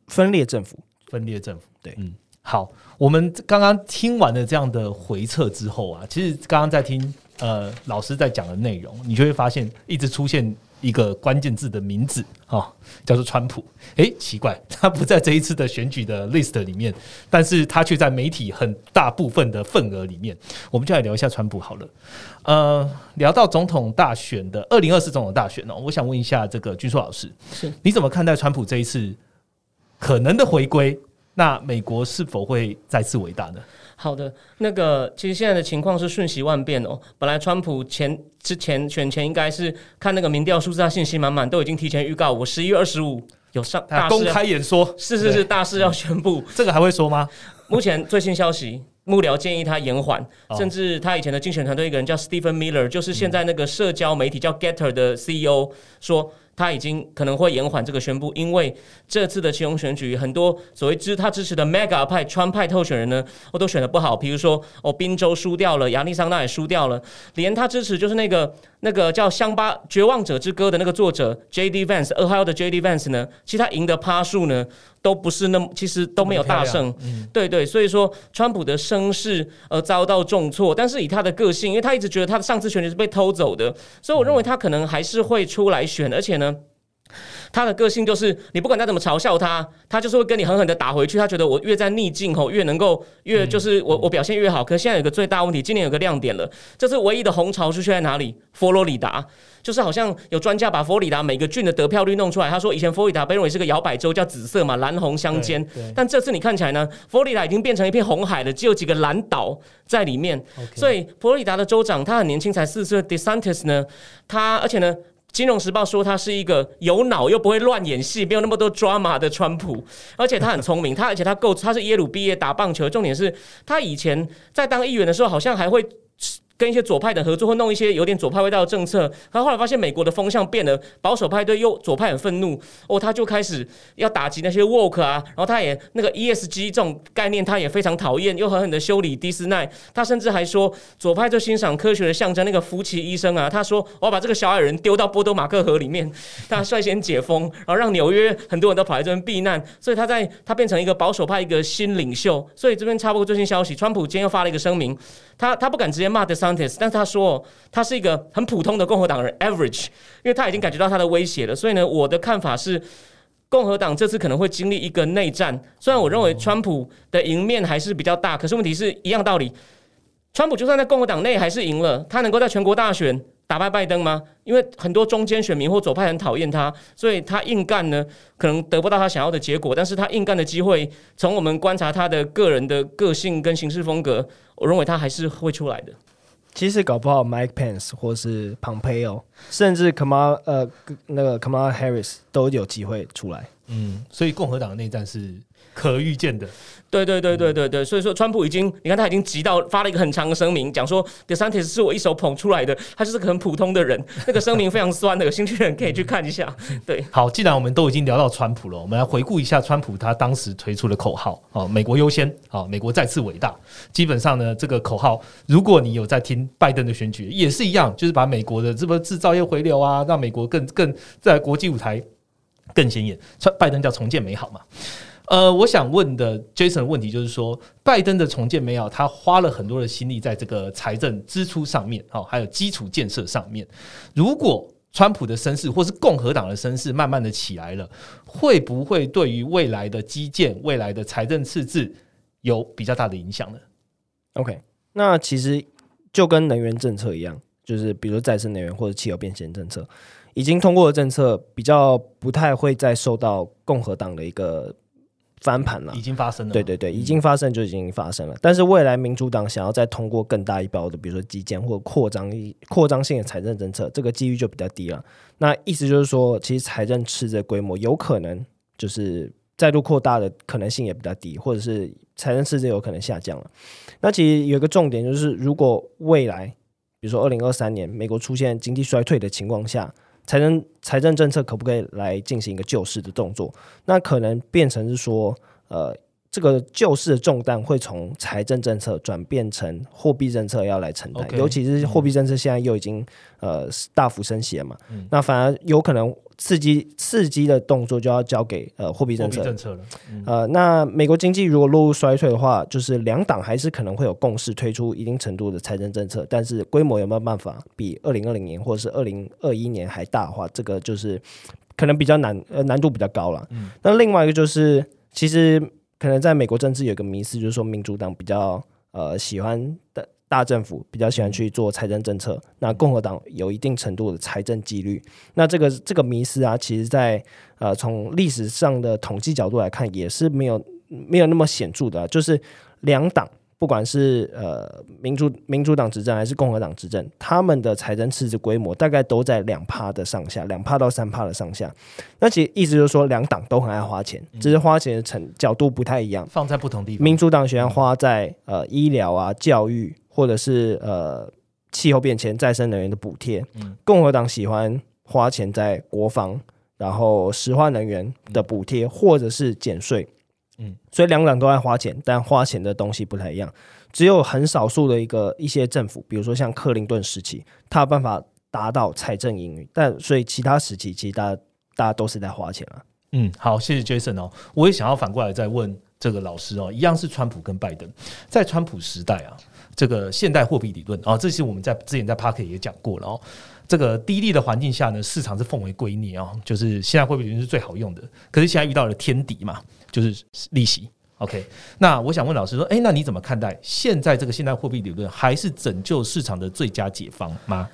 分裂政府，分裂政府？对嗯，好，我们刚刚听完了这样的回撤之后啊，其实刚刚在听呃老师在讲的内容，你就会发现一直出现一个关键字的名字哦，叫做川普。诶，奇怪，[laughs] 他不在这一次的选举的 list 里面，但是他却在媒体很大部分的份额里面。我们就来聊一下川普好了。呃，聊到总统大选的二零二四总统大选哦，我想问一下这个军硕老师，是你怎么看待川普这一次可能的回归？那美国是否会再次伟大呢？好的，那个其实现在的情况是瞬息万变哦。本来川普前之前选前应该是看那个民调数字，他信心满满，都已经提前预告，我十一月二十五有上大事要，开演说，是是是大事要宣布。这个还会说吗？目前最新消息，幕僚建议他延缓，哦甚至他以前的竞选团队一个人叫 Stephen Miller，就是现在那个社交媒体叫 Getter 的 CEO 说。他已经可能会延缓这个宣布，因为这次的其中选举，很多所谓支他支持的 Mega 派、川派候选人呢，我都选的不好。比如说，哦，宾州输掉了，亚利桑那也输掉了，连他支持就是那个那个叫《乡巴绝望者之歌》的那个作者 J.D. Vance，俄亥俄的 J.D. Vance 呢，其实他赢的趴数呢，都不是那么，其实都没有大胜。对对，所以说川普的声势呃遭到重挫，但是以他的个性，因为他一直觉得他的上次选举是被偷走的，所以我认为他可能还是会出来选，而且呢。他的个性就是，你不管他怎么嘲笑他，他就是会跟你狠狠的打回去。他觉得我越在逆境吼，越能够越就是我我表现越好。可是现在有个最大问题，今年有个亮点了，这次唯一的红潮出现在哪里？佛罗里达，就是好像有专家把佛罗里达每个郡的得票率弄出来。他说以前佛罗里达被认为是个摇摆州，叫紫色嘛，蓝红相间。但这次你看起来呢，佛罗里达已经变成一片红海了，只有几个蓝岛在里面。所以佛罗里达的州长他很年轻，才四十岁，DeSantis 呢，他而且呢。金融时报说他是一个有脑又不会乱演戏，没有那么多抓马的川普，而且他很聪明，他而且他够，他是耶鲁毕业打棒球，重点是他以前在当议员的时候，好像还会。跟一些左派的合作，或弄一些有点左派味道的政策，他后来发现美国的风向变了，保守派对右左派很愤怒，哦，他就开始要打击那些 woke 啊，然后他也那个 ESG 这种概念他也非常讨厌，又狠狠的修理迪斯奈，他甚至还说左派就欣赏科学的象征，那个福奇医生啊，他说我要把这个小矮人丢到波多马克河里面，[laughs] 他率先解封，然后让纽约很多人都跑来这边避难，所以他在他变成一个保守派一个新领袖，所以这边插播最新消息，川普今天又发了一个声明，他他不敢直接骂但是他说他是一个很普通的共和党人 average，因为他已经感觉到他的威胁了，所以呢，我的看法是。共和党这次可能会经历一个内战，虽然我认为川普的赢面还是比较大，可是问题是一样道理，川普就算在共和党内还是赢了，他能够在全国大选打败拜登吗？因为很多中间选民或左派很讨厌他，所以他硬干呢，可能得不到他想要的结果。但是他硬干的机会，从我们观察他的个人的个性跟行事风格，我认为他还是会出来的。其实搞不好 Mike Pence 或是 Pompeo，甚至 Kamala 呃那个 Kamala Harris 都有机会出来。嗯，所以共和党的内战是可预见的。对对对对对对，所以说川普已经，你看他已经急到发了一个很长的声明，讲说 DeSantis 是我一手捧出来的，他就是个很普通的人。[laughs] 那个声明非常酸的，有兴趣的人可以去看一下。对，好，既然我们都已经聊到川普了，我们来回顾一下川普他当时推出的口号：哦，美国优先，哦，美国再次伟大。基本上呢，这个口号，如果你有在听拜登的选举，也是一样，就是把美国的这个制造业回流啊，让美国更更在国际舞台更显眼。川拜登叫重建美好嘛。呃，我想问的 Jason 的问题就是说，拜登的重建没有，他花了很多的心力在这个财政支出上面，哦，还有基础建设上面。如果川普的声势或是共和党的声势慢慢的起来了，会不会对于未来的基建、未来的财政赤字有比较大的影响呢？OK，那其实就跟能源政策一样，就是比如再生能源或者汽油变现政策，已经通过的政策，比较不太会再受到共和党的一个。翻盘了，已经发生了。对对对，已经发生就已经发生了。但是未来民主党想要再通过更大一包的，比如说基建或者扩张扩张性的财政政策，这个机遇就比较低了。那意思就是说，其实财政赤字规模有可能就是再度扩大的可能性也比较低，或者是财政赤字有可能下降了。那其实有一个重点就是，如果未来比如说二零二三年美国出现经济衰退的情况下。财政财政政策可不可以来进行一个救市的动作？那可能变成是说，呃，这个救市的重担会从财政政策转变成货币政策要来承担，尤其是货币政策现在又已经呃大幅升息了嘛，那反而有可能。刺激刺激的动作就要交给呃货币政策政策了，呃，那美国经济如果落入衰退的话，就是两党还是可能会有共识推出一定程度的财政政策，但是规模有没有办法比二零二零年或者是二零二一年还大的话，这个就是可能比较难，呃，难度比较高了。嗯，那另外一个就是，其实可能在美国政治有个迷思，就是说民主党比较呃喜欢的。大政府比较喜欢去做财政政策，那共和党有一定程度的财政纪律。那这个这个迷思啊，其实在呃从历史上的统计角度来看，也是没有没有那么显著的，就是两党。不管是呃民主民主党执政还是共和党执政，他们的财政赤字规模大概都在两趴的上下，两趴到三趴的上下。那其实意思就是说，两党都很爱花钱，只是花钱的程角度不太一样，放在不同地方。民主党喜欢花在呃医疗啊、教育，或者是呃气候变迁、再生能源的补贴；共和党喜欢花钱在国防，然后石化能源的补贴，或者是减税。嗯，所以两党都在花钱，但花钱的东西不太一样。只有很少数的一个一些政府，比如说像克林顿时期，他有办法达到财政盈余。但所以其他时期，其实大家大家都是在花钱啊。嗯，好，谢谢 Jason 哦。我也想要反过来再问这个老师哦，一样是川普跟拜登，在川普时代啊，这个现代货币理论啊，这些我们在之前在 Park 也讲过了哦。这个低利的环境下呢，市场是奉为圭臬啊，就是现在货币理论是最好用的。可是现在遇到了天敌嘛。就是利息，OK。那我想问老师说，哎，那你怎么看待现在这个现代货币理论，还是拯救市场的最佳解方吗？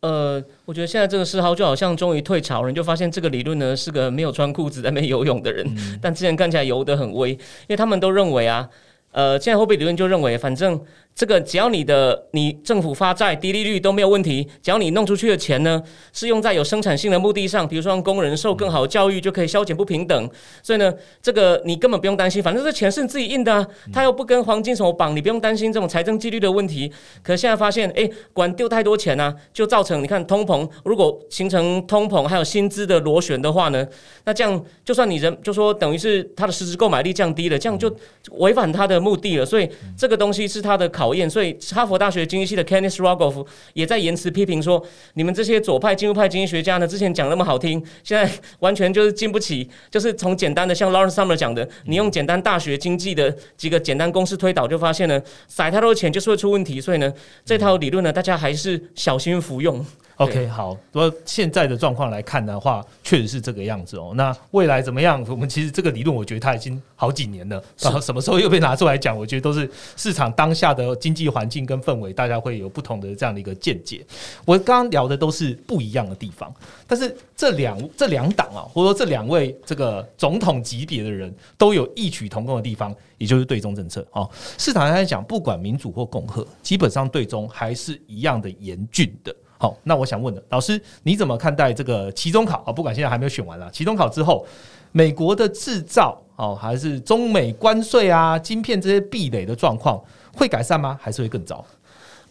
呃，我觉得现在这个嗜好就好像终于退潮了，就发现这个理论呢是个没有穿裤子在那边游泳的人，[laughs] 但之前看起来游得很威，因为他们都认为啊，呃，现在货币理论就认为，反正。这个只要你的你政府发债低利率都没有问题，只要你弄出去的钱呢是用在有生产性的目的上，比如说让工人受更好的教育就可以消减不平等，所以呢，这个你根本不用担心，反正这钱是你自己印的啊，他又不跟黄金什么绑，你不用担心这种财政纪律的问题。可是现在发现，哎，管丢太多钱呢，就造成你看通膨，如果形成通膨还有薪资的螺旋的话呢，那这样就算你人就说等于是他的实质购买力降低了，这样就违反他的目的了。所以这个东西是他的考。讨厌，所以哈佛大学经济系的 Kenneth Rogoff 也在言辞批评说：“你们这些左派、进入派经济学家呢，之前讲那么好听，现在完全就是经不起。[laughs] 就是从简单的，像 Lawrence Summer 讲的，你用简单大学经济的几个简单公式推导，就发现呢，撒太多钱就是会出问题。所以呢，这套理论呢，大家还是小心服用。” OK，好。说现在的状况来看的话，确实是这个样子哦。那未来怎么样？我们其实这个理论，我觉得它已经好几年了。然后什么时候又被拿出来讲？我觉得都是市场当下的经济环境跟氛围，大家会有不同的这样的一个见解。我刚刚聊的都是不一样的地方，但是这两这两党啊，或者说这两位这个总统级别的人都有异曲同工的地方，也就是对中政策哦。市场上来讲，不管民主或共和，基本上对中还是一样的严峻的。好，那我想问的老师，你怎么看待这个期中考啊？不管现在还没有选完了，期中考之后，美国的制造哦，还是中美关税啊、晶片这些壁垒的状况会改善吗？还是会更糟？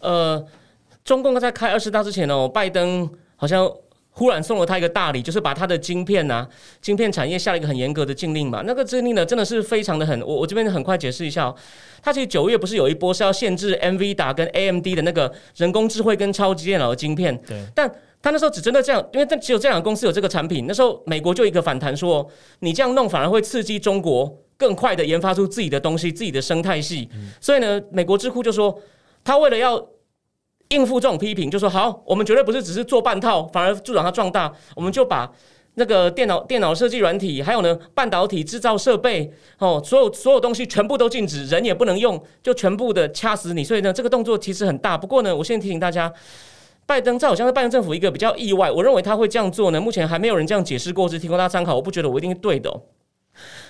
呃，中共在开二十大之前哦，拜登好像忽然送了他一个大礼，就是把他的晶片呐、晶片产业下了一个很严格的禁令嘛。那个禁令呢，真的是非常的很，我我这边很快解释一下、哦。他其实九月不是有一波是要限制 NVIDIA 跟 AMD 的那个人工智慧跟超级电脑的晶片，对，但他那时候只针对这样，因为但只有这两个公司有这个产品。那时候美国就一个反弹说，你这样弄反而会刺激中国更快的研发出自己的东西、自己的生态系。所以呢，美国智库就说，他为了要应付这种批评，就说好，我们绝对不是只是做半套，反而助长它壮大，我们就把。那个电脑、电脑设计软体，还有呢，半导体制造设备，哦，所有所有东西全部都禁止，人也不能用，就全部的掐死你。所以呢，这个动作其实很大。不过呢，我现在提醒大家，拜登在好像是拜登政府一个比较意外。我认为他会这样做呢，目前还没有人这样解释过，只提供大家参考。我不觉得我一定是对的、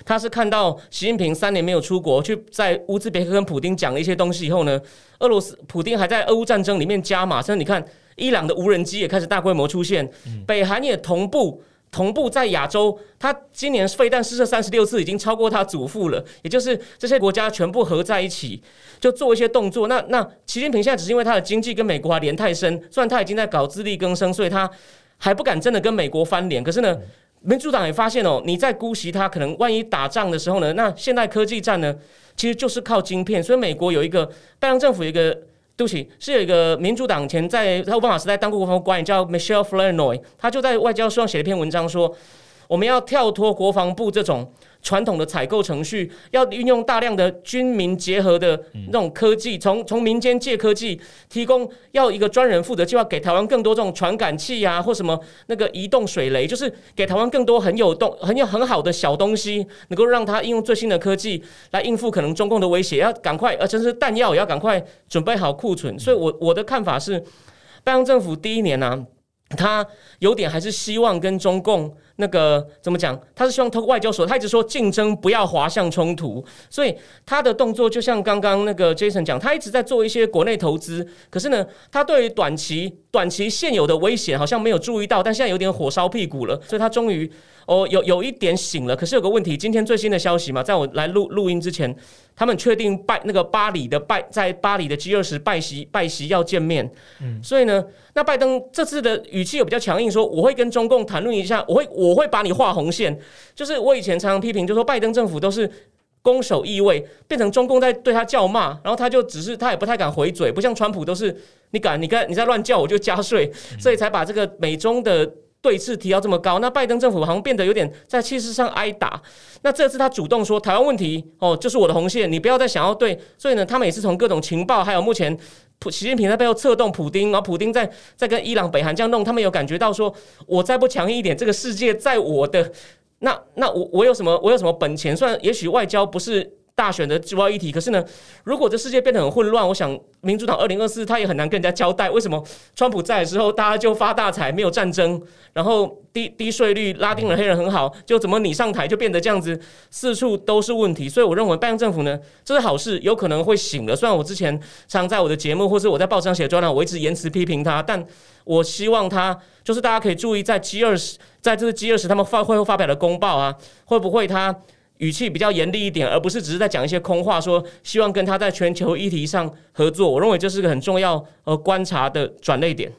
他是看到习近平三年没有出国，去在乌兹别克跟普丁讲了一些东西以后呢，俄罗斯普丁还在俄乌战争里面加码，甚至你看伊朗的无人机也开始大规模出现，北韩也同步。同步在亚洲，他今年飞弹试射三十六次，已经超过他祖父了。也就是这些国家全部合在一起，就做一些动作。那那习近平现在只是因为他的经济跟美国还连太深，虽然他已经在搞自力更生，所以他还不敢真的跟美国翻脸。可是呢，民主党也发现哦，你在姑息他，可能万一打仗的时候呢，那现代科技战呢，其实就是靠晶片。所以美国有一个拜登政府有一个。对不起，是有一个民主党前在奥巴马时代当过国防官员叫 Michelle Flournoy，他就在外交书上写了一篇文章说，我们要跳脱国防部这种传统的采购程序，要运用大量的军民结合的那种科技，从从民间借科技，提供要一个专人负责计划，给台湾更多这种传感器啊，或什么那个移动水雷，就是给台湾更多很有动、很有很好的小东西，能够让它应用最新的科技来应付可能中共的威胁，要赶快，而且是弹药也要赶快准备好库存。所以我我的看法是，拜登政府第一年呢、他有点还是希望跟中共那个怎么讲？他是希望通过外交所，他一直说竞争不要滑向冲突，所以他的动作就像刚刚那个 Jason 讲，他一直在做一些国内投资，可是呢，他对于短期短期现有的危险好像没有注意到，但现在有点火烧屁股了，所以他终于哦有有一点醒了。可是有个问题，今天最新的消息嘛，在我来录录音之前，他们确定拜那个巴黎的拜在巴黎的 G 二十拜席拜席要见面，嗯，所以呢。那拜登这次的语气有比较强硬，说我会跟中共谈论一下，我会我会把你画红线。就是我以前常常批评，就说拜登政府都是攻守意位，变成中共在对他叫骂，然后他就只是他也不太敢回嘴，不像川普都是你敢你敢你在乱叫我就加税，所以才把这个美中的对峙提到这么高。那拜登政府好像变得有点在气势上挨打。那这次他主动说台湾问题哦，就是我的红线，你不要再想要对。所以呢，他们也是从各种情报，还有目前。普习近平在背后策动普丁，然后普丁在在跟伊朗、北韩这样弄，他们有感觉到说，我再不强硬一点，这个世界在我的那那我我有什么我有什么本钱？算也许外交不是大选的主要议题，可是呢，如果这世界变得很混乱，我想民主党二零二四他也很难跟人家交代，为什么川普在的时候大家就发大财，没有战争，然后低低税率，拉丁人黑人很好，就怎么你上台就变得这样子，四处都是问题。所以我认为拜登政府呢，这是好事，有可能会醒了。虽然我之前常在我的节目或是我在报纸上写专栏，我一直言辞批评他，但我希望他就是大家可以注意，在 G 二十，在这个 G 二十他们发会后发表的公报啊，会不会他语气比较严厉一点，而不是只是在讲一些空话，说希望跟他在全球议题上合作。我认为这是个很重要呃观察的转捩点。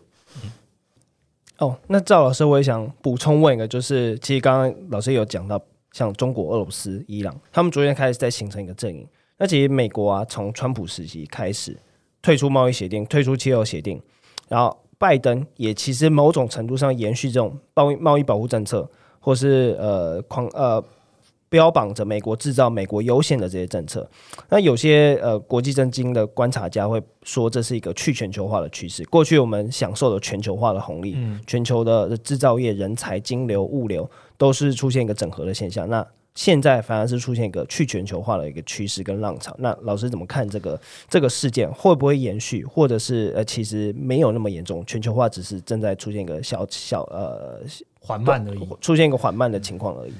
哦，那赵老师，我也想补充问一个，就是其实刚刚老师有讲到，像中国、俄罗斯、伊朗，他们昨天开始在形成一个阵营。那其实美国啊，从川普时期开始退出贸易协定、退出气候协定，然后拜登也其实某种程度上延续这种贸易贸易保护政策，或是呃狂呃标榜着美国制造、美国优先的这些政策。那有些呃国际政经的观察家会说，这是一个去全球化的趋势。过去我们享受的全球化的红利，全球的制造业、人才、金流、物流都是出现一个整合的现象。那现在反而是出现一个去全球化的一个趋势跟浪潮。那老师怎么看这个这个事件会不会延续，或者是呃其实没有那么严重，全球化只是正在出现一个小小呃缓慢而已。出现一个缓慢的情况而已。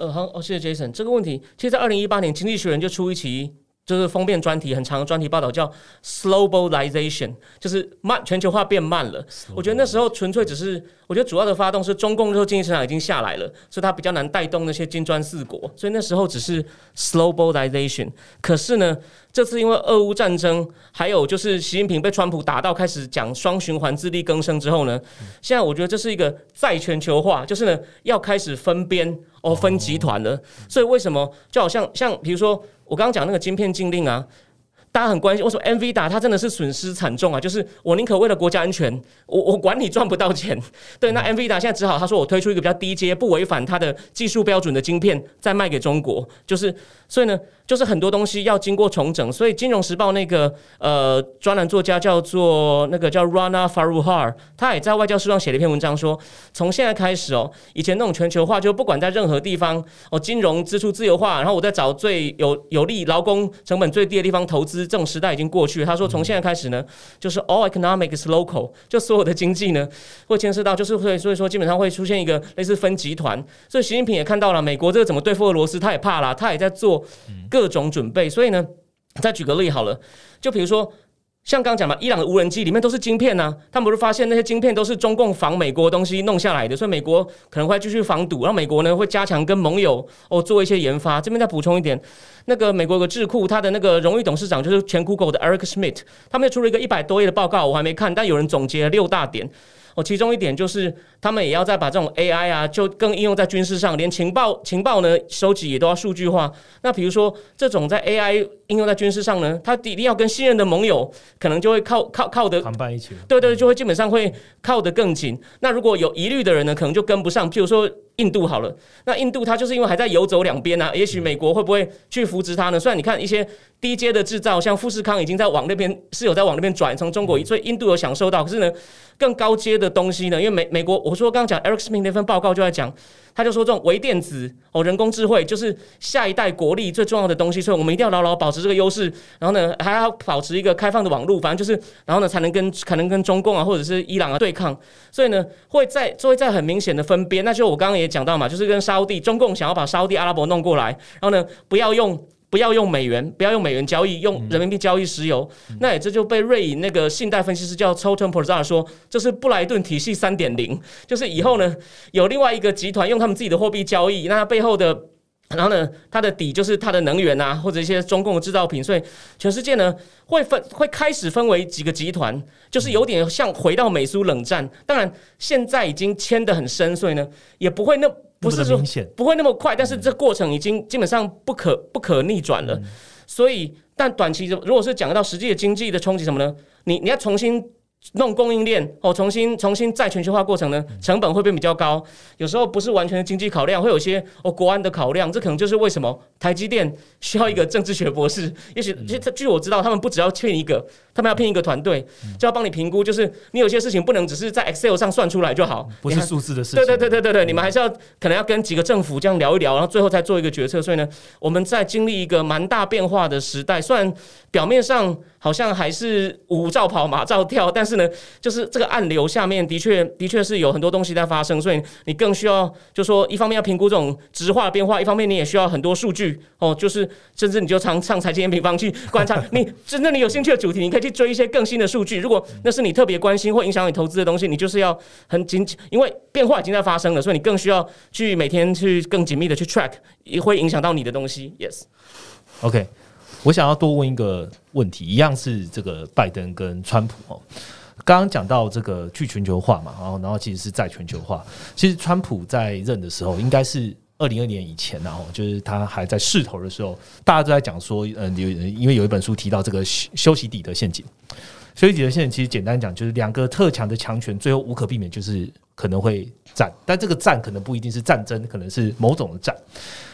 呃，好，哦，谢谢 Jason。这个问题，其实，在二零一八年，《经济学人》就出一期，就是封面专题很长的专题报道，叫 “slowbalization”，就是慢全球化变慢了。我觉得那时候纯粹只是，我觉得主要的发动是中共那时候经济市场已经下来了，所以它比较难带动那些金砖四国，所以那时候只是 slowbalization。可是呢，这次因为俄乌战争，还有就是习近平被川普打到开始讲双循环自力更生之后呢，现在我觉得这是一个再全球化，就是呢要开始分边哦，分集团了。所以为什么就好像像比如说我刚刚讲那个晶片禁令啊？大家很关心，为什么 NV 打它真的是损失惨重啊？就是我宁可为了国家安全，我我管你赚不到钱。对，那 NV 打现在只好他说我推出一个比较低阶、不违反它的技术标准的晶片，再卖给中国。就是所以呢，就是很多东西要经过重整。所以《金融时报》那个呃专栏作家叫做那个叫 Rana Faruhar，他也在外交书上写了一篇文章，说从现在开始哦，以前那种全球化就不管在任何地方哦，金融支出自由化，然后我再找最有有利劳工成本最低的地方投资。这种时代已经过去。他说，从现在开始呢，就是 all economics local，就所有的经济呢，会牵涉到，就是会，所以说基本上会出现一个类似分集团。所以习近平也看到了美国这个怎么对付俄罗斯，他也怕了，他也在做各各种准备。所以呢，再举个例好了，就比如说。像刚讲嘛，伊朗的无人机里面都是晶片呐，他们不是发现那些晶片都是中共防美国东西弄下来的，所以美国可能会继续防堵，然后美国呢会加强跟盟友哦做一些研发。这边再补充一点，那个美国有个智库，他的那个荣誉董事长就是前 Google 的 Eric Schmidt，他们又出了一个一百多页的报告，我还没看，但有人总结了六大点。哦，其中一点就是他们也要再把这种 AI 啊，就更应用在军事上，连情报情报呢收集也都要数据化。那比如说这种在 AI 应用在军事上呢，它一定要跟信任的盟友，可能就会靠靠靠的。对对，就会基本上会靠得更紧。那如果有疑虑的人呢，可能就跟不上。譬如说。印度好了，那印度它就是因为还在游走两边啊，也许美国会不会去扶持它呢？虽然你看一些低阶的制造，像富士康已经在往那边是有在往那边转，从中国，所以印度有享受到。可是呢，更高阶的东西呢，因为美美国，我我说刚刚讲 Eric Smith 那份报告就在讲，他就说这种微电子哦，人工智慧就是下一代国力最重要的东西，所以我们一定要牢牢保持这个优势，然后呢还要保持一个开放的网络，反正就是，然后呢才能跟可能跟中共啊或者是伊朗啊对抗，所以呢会在会在很明显的分边，那就我刚刚也。讲到嘛，就是跟沙地中共想要把沙地阿拉伯弄过来，然后呢，不要用不要用美元，不要用美元交易，用人民币交易石油。那也这就被瑞银那个信贷分析师叫 Totem p o r z a r 说，这是布莱顿体系三点零，就是以后呢有另外一个集团用他们自己的货币交易，那背后的。然后呢，它的底就是它的能源啊，或者一些中共的制造品，所以全世界呢会分会开始分为几个集团，就是有点像回到美苏冷战。当然，现在已经签得很深，所以呢也不会那不是说不会那么快，但是这过程已经基本上不可不可逆转了。所以，但短期如果是讲到实际的经济的冲击什么呢？你你要重新。弄供应链哦，重新重新再全球化过程呢，成本会变比较高。有时候不是完全的经济考量，会有一些哦国安的考量。这可能就是为什么台积电需要一个政治学博士。也许，据我知道，他们不只要欠一个，他们要聘一个团队，就要帮你评估。就是你有些事情不能只是在 Excel 上算出来就好，不是数字的事情。对对对对对对，你们还是要可能要跟几个政府这样聊一聊，然后最后再做一个决策。所以呢，我们在经历一个蛮大变化的时代，虽然表面上。好像还是五照跑马照跳，但是呢，就是这个暗流下面的确的确是有很多东西在发生，所以你更需要就说一方面要评估这种直化的变化，一方面你也需要很多数据哦，就是甚至你就常上财经平方去观察，你真正你有兴趣的主题，你可以去追一些更新的数据。如果那是你特别关心或影响你投资的东西，你就是要很紧，因为变化已经在发生了，所以你更需要去每天去更紧密的去 track，也会影响到你的东西。Yes，OK。我想要多问一个问题，一样是这个拜登跟川普哦。刚刚讲到这个去全球化嘛，然后然后其实是在全球化。其实川普在任的时候，应该是二零二年以前然后就是他还在势头的时候，大家都在讲说，嗯，有因为有一本书提到这个休息底的陷阱。休息底的陷阱其实简单讲，就是两个特强的强权，最后无可避免就是可能会战，但这个战可能不一定是战争，可能是某种的战。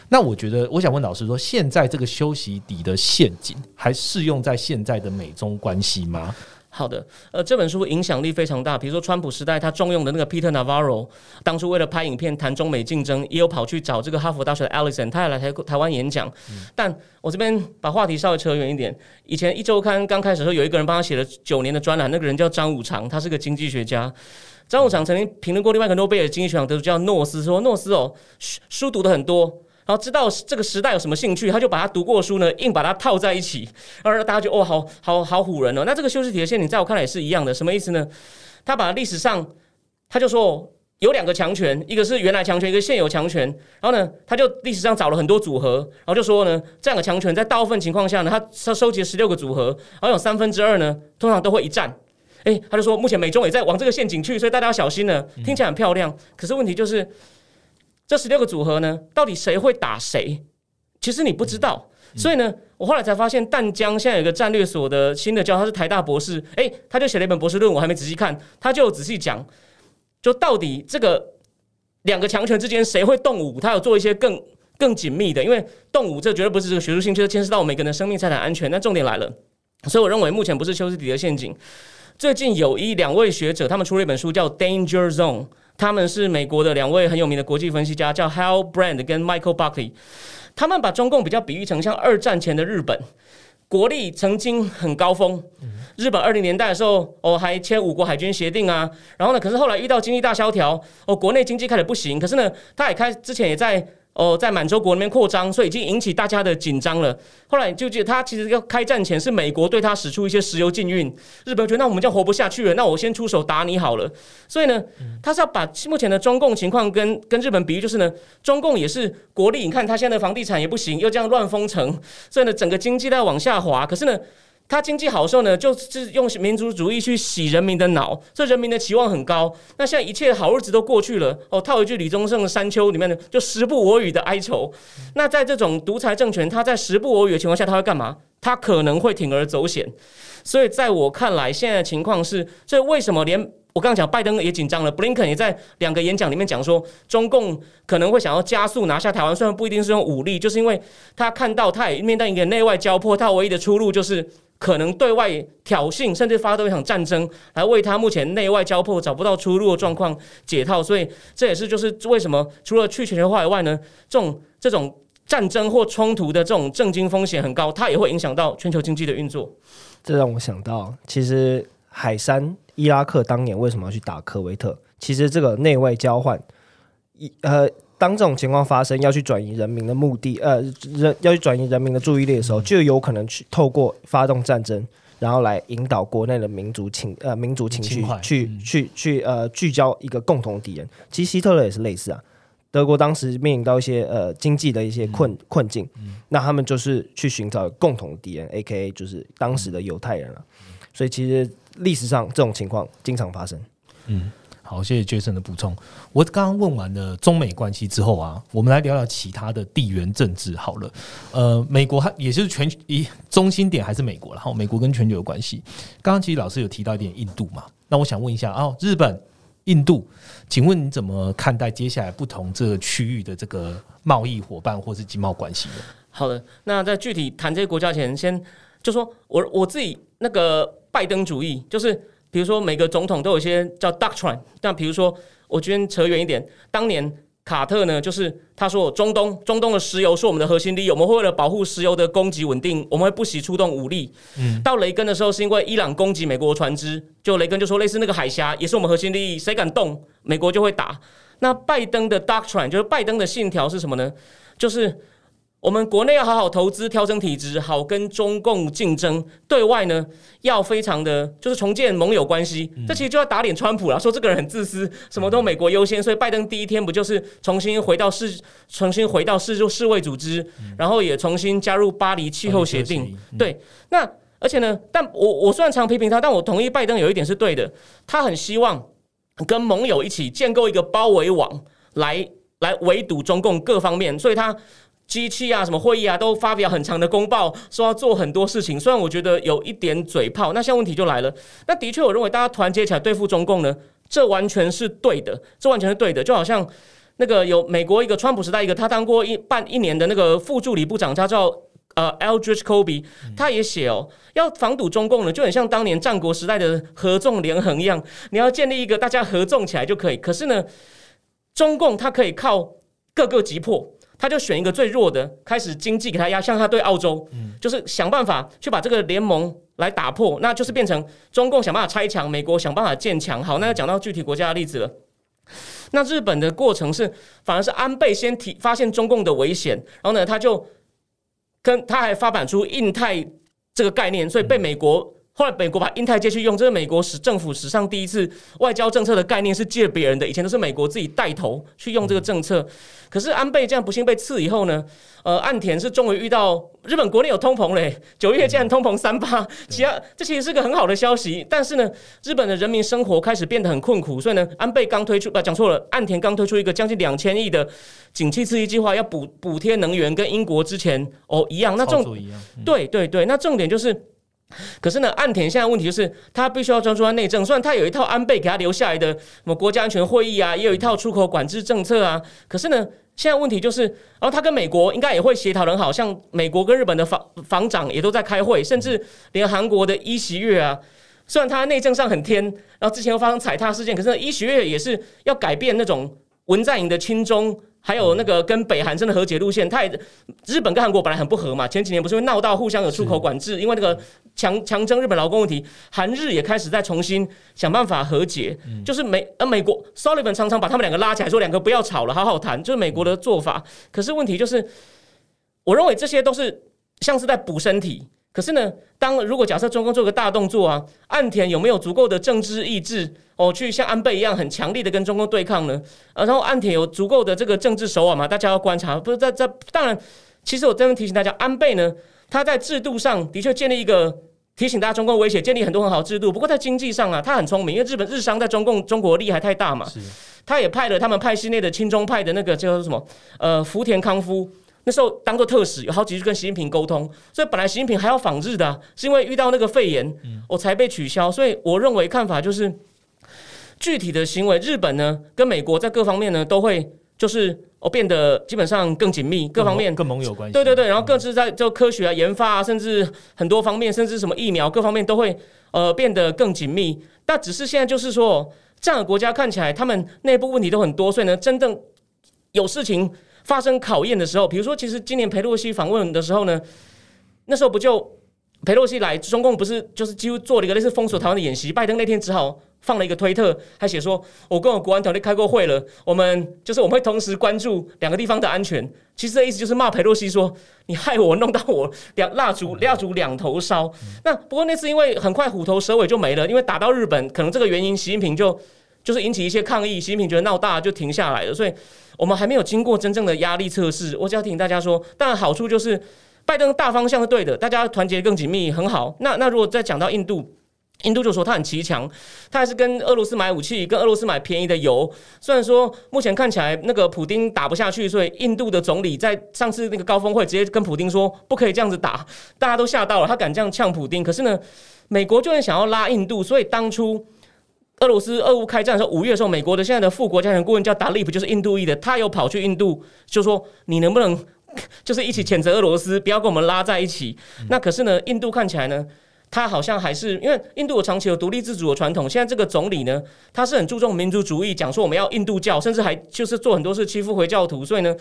那我觉得，我想问老师说，现在这个休息底的陷阱还适用在现在的美中关系吗？好的，呃，这本书影响力非常大。比如说，川普时代他重用的那个 Peter Navarro，当初为了拍影片谈中美竞争，也有跑去找这个哈佛大学的 Allison，他也来台台湾演讲。但我这边把话题稍微扯远一点，以前一周刊刚开始的时候，有一个人帮他写了九年的专栏，那个人叫张五常，他是个经济学家。张五常曾经评论过另外一个诺贝尔经济学奖得主叫诺斯，说诺斯哦，书读的很多。然后知道这个时代有什么兴趣，他就把他读过书呢，硬把它套在一起，然后让大家觉得哦，好好好唬人哦。那这个修饰体的陷阱，在我看来也是一样的，什么意思呢？他把历史上，他就说有两个强权，一个是原来强权，一个现有强权。然后呢，他就历史上找了很多组合，然后就说呢，这两个强权在大部分情况下呢，他他收集了十六个组合，然后有三分之二呢，通常都会一战。诶，他就说目前美中也在往这个陷阱去，所以大家要小心了。听起来很漂亮，可是问题就是。这十六个组合呢，到底谁会打谁？其实你不知道。所以呢，我后来才发现，淡江现在有一个战略所的新的教，他是台大博士，诶，他就写了一本博士论文，我还没仔细看，他就仔细讲，就到底这个两个强权之间谁会动武，他有做一些更更紧密的，因为动武这绝对不是这个学术性，就是牵涉到每个人的生命财产安全。那重点来了，所以我认为目前不是休斯底的陷阱。最近有一两位学者，他们出了一本书叫《Danger Zone》。他们是美国的两位很有名的国际分析家，叫 Hal Brand 跟 Michael Buckley。他们把中共比较比喻成像二战前的日本，国力曾经很高峰。日本二零年代的时候，哦，还签五国海军协定啊。然后呢，可是后来遇到经济大萧条，哦，国内经济开始不行。可是呢，他也开之前也在。哦，在满洲国那边扩张，所以已经引起大家的紧张了。后来就记得他其实要开战前是美国对他使出一些石油禁运，日本觉得那我们这样活不下去了，那我先出手打你好了。所以呢，他是要把目前的中共情况跟跟日本比喻，就是呢，中共也是国力，你看他现在的房地产也不行，又这样乱封城，所以呢，整个经济在往下滑。可是呢。他经济好的时候呢，就是用民族主义去洗人民的脑，这人民的期望很高。那现在一切好日子都过去了，哦，套一句李宗盛的《山丘》里面的，就时不我与的哀愁。那在这种独裁政权，他在时不我与的情况下，他会干嘛？他可能会铤而走险。所以在我看来，现在的情况是，所以为什么连我刚刚讲拜登也紧张了，布林肯也在两个演讲里面讲说，中共可能会想要加速拿下台湾，虽然不一定是用武力，就是因为他看到他也面对一个内外交迫，他唯一的出路就是。可能对外挑衅，甚至发动一场战争，来为他目前内外交迫找不到出路的状况解套。所以这也是就是为什么除了去全球化以外呢，这种这种战争或冲突的这种政经风险很高，它也会影响到全球经济的运作。这让我想到，其实海山伊拉克当年为什么要去打科威特？其实这个内外交换，一呃。当这种情况发生，要去转移人民的目的，呃，人要去转移人民的注意力的时候，就有可能去透过发动战争，然后来引导国内的民族情呃民族情绪去去去呃聚焦一个共同敌人。其实希特勒也是类似啊，德国当时面临到一些呃经济的一些困困境，那他们就是去寻找共同敌人，A K A 就是当时的犹太人了。所以其实历史上这种情况经常发生。嗯。好，谢谢 Jason 的补充。我刚刚问完了中美关系之后啊，我们来聊聊其他的地缘政治。好了，呃，美国还也就是全一中心点还是美国然后美国跟全球有关系。刚刚其实老师有提到一点印度嘛，那我想问一下哦，日本、印度，请问你怎么看待接下来不同这个区域的这个贸易伙伴或是经贸关系呢？好的，那在具体谈这些国家前，先就说我我自己那个拜登主义就是。比如说，每个总统都有一些叫 doctrine。但比如说，我今天扯远一点，当年卡特呢，就是他说中东中东的石油是我们的核心利益，我们会为了保护石油的供给稳定，我们会不惜出动武力。嗯，到雷根的时候，是因为伊朗攻击美国船只，就雷根就说类似那个海峡也是我们核心利益，谁敢动，美国就会打。那拜登的 doctrine 就是拜登的信条是什么呢？就是。我们国内要好好投资，调整体制，好跟中共竞争；对外呢，要非常的就是重建盟友关系。这其实就要打脸川普了，说这个人很自私，什么都美国优先。所以拜登第一天不就是重新回到世，重新回到世就世卫组织，然后也重新加入巴黎气候协定。对，那而且呢，但我我虽然常批评他，但我同意拜登有一点是对的，他很希望跟盟友一起建构一个包围网，来来围堵中共各方面，所以他。机器啊，什么会议啊，都发表很长的公报，说要做很多事情。虽然我觉得有一点嘴炮，那现在问题就来了。那的确，我认为大家团结起来对付中共呢，这完全是对的，这完全是对的。就好像那个有美国一个川普时代一个，他当过一半一年的那个副助理部长，他叫呃 Eldridge Kobe，他也写哦，要防堵中共呢，就很像当年战国时代的合纵连横一样，你要建立一个大家合纵起来就可以。可是呢，中共它可以靠各个击破。他就选一个最弱的，开始经济给他压，像他对澳洲，就是想办法去把这个联盟来打破，那就是变成中共想办法拆墙，美国想办法建墙。好，那要讲到具体国家的例子了。那日本的过程是，反而是安倍先提发现中共的危险，然后呢，他就跟他还发展出印太这个概念，所以被美国。后来美国把印太借去用，这是美国史政府史上第一次外交政策的概念是借别人的，以前都是美国自己带头去用这个政策。可是安倍这样不幸被刺以后呢，呃，岸田是终于遇到日本国内有通膨嘞，九月竟然通膨三八，其他这其实是个很好的消息。但是呢，日本的人民生活开始变得很困苦，所以呢，安倍刚推出不讲错了，岸田刚推出一个将近两千亿的景气刺激计划，要补补贴能源，跟英国之前哦一样。那重对对对，那重点就是。可是呢，岸田现在问题就是，他必须要专注在内政。虽然他有一套安倍给他留下来的什么国家安全会议啊，也有一套出口管制政策啊。可是呢，现在问题就是，然后他跟美国应该也会协调很好，像美国跟日本的防防长也都在开会，甚至连韩国的伊习月啊，虽然他内政上很天，然后之前又发生踩踏事件，可是伊习月也是要改变那种文在寅的亲中。还有那个跟北韩真的和解路线，他也日本跟韩国本来很不和嘛，前几年不是会闹到互相有出口管制，因为那个强强征日本劳工问题，韩日也开始在重新想办法和解，就是美呃美国 Sullivan 常常把他们两个拉起来说两个不要吵了，好好谈，就是美国的做法。可是问题就是，我认为这些都是像是在补身体。可是呢，当如果假设中共做个大动作啊，岸田有没有足够的政治意志哦，去像安倍一样很强力的跟中共对抗呢？啊，然后岸田有足够的这个政治手腕嘛？大家要观察，不是在在。当然，其实我真的提醒大家，安倍呢，他在制度上的确建立一个提醒大家中共威胁，建立很多很好制度。不过在经济上啊，他很聪明，因为日本日商在中共中国力还太大嘛，他也派了他们派系内的亲中派的那个叫做什么呃福田康夫。那时候当做特使，有好几次跟习近平沟通，所以本来习近平还要访日的，是因为遇到那个肺炎，我才被取消。所以我认为看法就是，具体的行为，日本呢跟美国在各方面呢都会就是哦变得基本上更紧密，各方面更盟友关系。对对对，然后各自在就科学啊研发啊，甚至很多方面，甚至什么疫苗各方面都会呃变得更紧密。但只是现在就是说，这样的国家看起来他们内部问题都很多，所以呢，真正有事情。发生考验的时候，比如说，其实今年佩洛西访问的时候呢，那时候不就佩洛西来，中共不是就是几乎做了一个类似封锁台湾的演习。拜登那天只好放了一个推特，还写说：“我跟我国安团队开过会了，我们就是我们会同时关注两个地方的安全。”其实这意思就是骂佩洛西说：“你害我弄到我两蜡烛蜡烛两头烧。”那不过那次因为很快虎头蛇尾就没了，因为打到日本，可能这个原因，习近平就就是引起一些抗议，习近平觉得闹大就停下来了，所以。我们还没有经过真正的压力测试，我只要提醒大家说，当然好处就是拜登大方向是对的，大家团结更紧密，很好。那那如果再讲到印度，印度就说他很骑强，他还是跟俄罗斯买武器，跟俄罗斯买便宜的油。虽然说目前看起来那个普丁打不下去，所以印度的总理在上次那个高峰会直接跟普丁说不可以这样子打，大家都吓到了，他敢这样呛普丁。可是呢，美国就很想要拉印度，所以当初。俄罗斯俄乌开战的时候，五月的时候，美国的现在的副国家安全顾问叫达利普，就是印度裔的，他有跑去印度，就说你能不能 [laughs] 就是一起谴责俄罗斯，不要跟我们拉在一起。那可是呢，印度看起来呢，他好像还是因为印度有长期有独立自主的传统。现在这个总理呢，他是很注重民族主义，讲说我们要印度教，甚至还就是做很多事欺负回教徒，所以呢，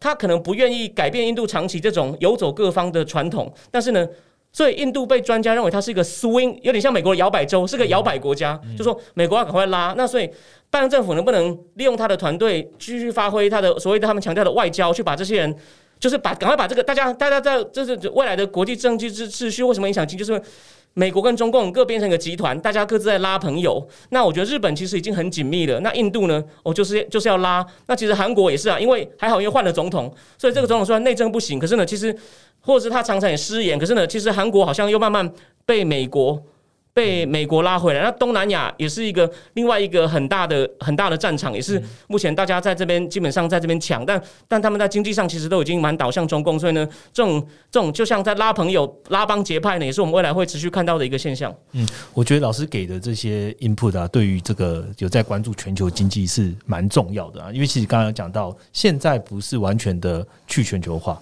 他可能不愿意改变印度长期这种游走各方的传统。但是呢。所以印度被专家认为它是一个 swing，有点像美国的摇摆州，是个摇摆国家。就说美国要赶快拉，那所以拜登政府能不能利用他的团队继续发挥他的所谓的他们强调的外交，去把这些人，就是把赶快把这个大家大家在就是未来的国际政治秩秩序为什么影响经济，就是美国跟中共各变成一个集团，大家各自在拉朋友。那我觉得日本其实已经很紧密了。那印度呢？哦，就是就是要拉。那其实韩国也是啊，因为还好因为换了总统，所以这个总统虽然内政不行，可是呢，其实。或者是他常常也失言，可是呢，其实韩国好像又慢慢被美国被美国拉回来。那东南亚也是一个另外一个很大的很大的战场，也是目前大家在这边基本上在这边抢，但但他们在经济上其实都已经蛮倒向中共，所以呢，这种这种就像在拉朋友、拉帮结派呢，也是我们未来会持续看到的一个现象。嗯，我觉得老师给的这些 input 啊，对于这个有在关注全球经济是蛮重要的啊，因为其实刚刚讲到，现在不是完全的去全球化。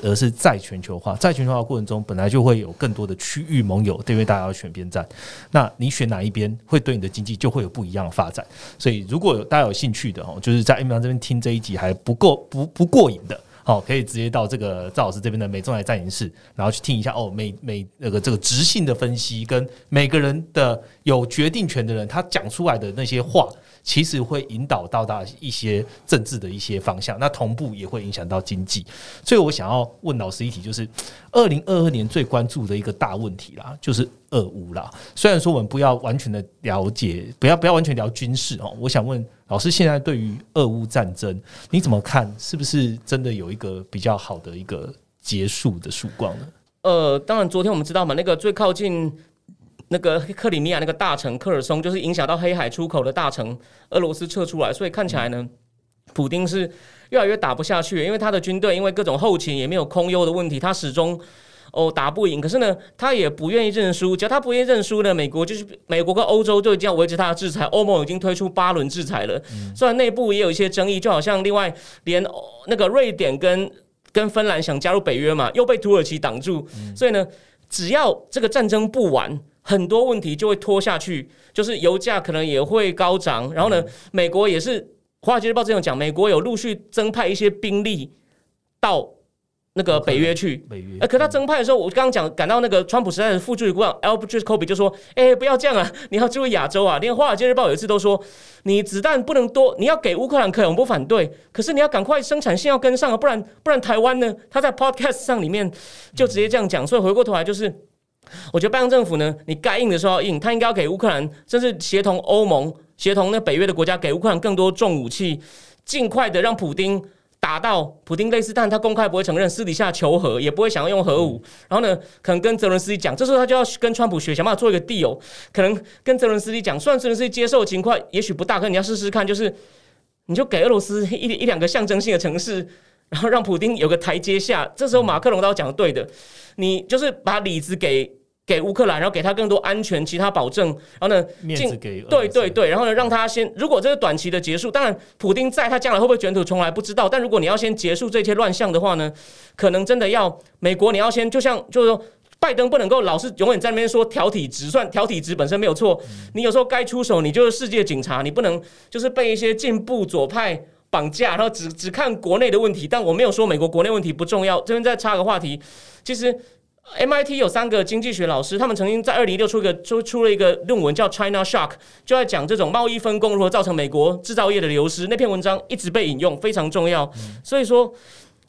而是在全球化，在全球化过程中，本来就会有更多的区域盟友，对，因为大家要选边站。那你选哪一边，会对你的经济就会有不一样的发展。所以，如果有大家有兴趣的哦，就是在 M 方这边听这一集还不够不不过瘾的好，可以直接到这个赵老师这边的美中台战营室，然后去听一下哦，每每那个这个直性的分析，跟每个人的有决定权的人，他讲出来的那些话，其实会引导到大一些政治的一些方向，那同步也会影响到经济。所以我想要问老师一题，就是二零二二年最关注的一个大问题啦，就是俄乌啦。虽然说我们不要完全的了解，不要不要完全聊军事哦，我想问。老师，现在对于俄乌战争你怎么看？是不是真的有一个比较好的一个结束的曙光呢？呃，当然，昨天我们知道嘛，那个最靠近那个克里米亚那个大城科尔松，就是影响到黑海出口的大城，俄罗斯撤出来，所以看起来呢，普丁是越来越打不下去，因为他的军队因为各种后勤也没有空优的问题，他始终。哦，打不赢，可是呢，他也不愿意认输。只要他不愿意认输呢，美国就是美国跟欧洲就这样维持他的制裁。欧盟已经推出八轮制裁了，虽然内部也有一些争议，就好像另外连那个瑞典跟跟芬兰想加入北约嘛，又被土耳其挡住。所以呢，只要这个战争不完，很多问题就会拖下去，就是油价可能也会高涨。然后呢，美国也是《华尔街日报》这样讲，美国有陆续增派一些兵力到。那个北约去，北约。哎，可他增派的时候，我刚刚讲，赶到那个川普时代的副助理顾问 Albert Kobe 就说：“哎，不要这样啊，[laughs] 你要注意亚洲啊。”连《华尔街日报》有一次都说：“你子弹不能多，你要给乌克兰可以，我们不反对，可是你要赶快生产线要跟上啊，不然不然台湾呢？”他在 Podcast 上里面就直接这样讲。所以回过头来就是，我觉得拜登政府呢，你该硬的时候要硬，他应该要给乌克兰，甚至协同欧盟、协同那北约的国家，给乌克兰更多重武器，尽快的让普丁。打到普丁类似，但他公开不会承认，私底下求和，也不会想要用核武。然后呢，可能跟泽伦斯基讲，这时候他就要跟川普学，想办法做一个 deal。可能跟泽伦斯基讲，虽然泽伦斯基接受的情况也许不大，可你要试试看，就是你就给俄罗斯一一两个象征性的城市，然后让普丁有个台阶下。这时候马克龙都讲的对的，你就是把里子给。给乌克兰，然后给他更多安全，其他保证，然后呢，面子给对对对，然后呢，让他先，如果这是短期的结束，当然，普丁在他将来会不会卷土重来不知道，但如果你要先结束这些乱象的话呢，可能真的要美国，你要先，就像就是说，拜登不能够老是永远在那边说 [laughs] 调体值，算调体值本身没有错，你有时候该出手，你就是世界警察，你不能就是被一些进步左派绑架，然后只只看国内的问题，但我没有说美国国内问题不重要，这边再插个话题，其实。MIT 有三个经济学老师，他们曾经在二零一六出一个出出了一个论文，叫 China Shock，就在讲这种贸易分工如何造成美国制造业的流失。那篇文章一直被引用，非常重要。所以说，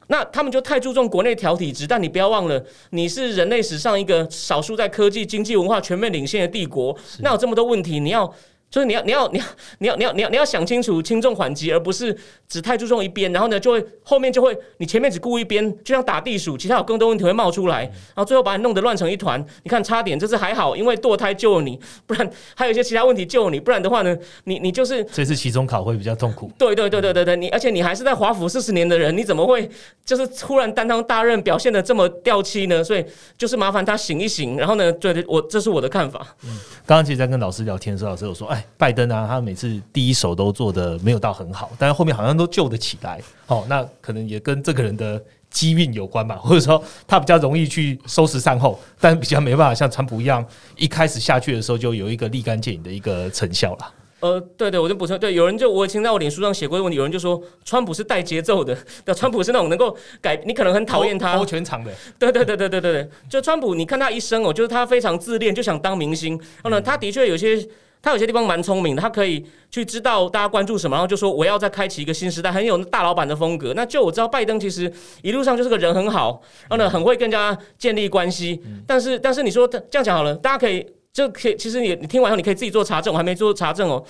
那他们就太注重国内调体制，但你不要忘了，你是人类史上一个少数在科技、经济、文化全面领先的帝国，那有这么多问题，你要。就是你要你要你要你要你要你要你要想清楚轻重缓急，而不是只太注重一边，然后呢就会后面就会你前面只顾一边，就像打地鼠，其他有更多问题会冒出来，然后最后把你弄得乱成一团。你看差点，这次还好，因为堕胎救了你，不然还有一些其他问题救了你，不然的话呢，你你就是这次期中考会比较痛苦。对对对对对对，你而且你还是在华府四十年的人，你怎么会就是突然担当大任，表现的这么掉漆呢？所以就是麻烦他醒一醒，然后呢，对我这是我的看法。嗯，刚刚其实在跟老师聊天的时候，老师有说，哎。拜登啊，他每次第一手都做的没有到很好，但是后面好像都救得起来。哦，那可能也跟这个人的机运有关吧，[laughs] 或者说他比较容易去收拾善后，但比较没办法像川普一样，一开始下去的时候就有一个立竿见影的一个成效了。呃，对对，我就补充，对，有人就我以前在我脸书上写过一个问题，有人就说川普是带节奏的，对，[laughs] 川普是那种能够改，你可能很讨厌他，包全场的，对对对对对对对，就川普，你看他一生哦，就是他非常自恋，就想当明星，然后呢，他的确有些。他有些地方蛮聪明的，他可以去知道大家关注什么，然后就说我要再开启一个新时代，很有大老板的风格。那就我知道，拜登其实一路上就是个人很好，然后呢很会跟人家建立关系。但是但是你说这样讲好了，大家可以就可以，其实你你听完后你可以自己做查证，我还没做查证哦。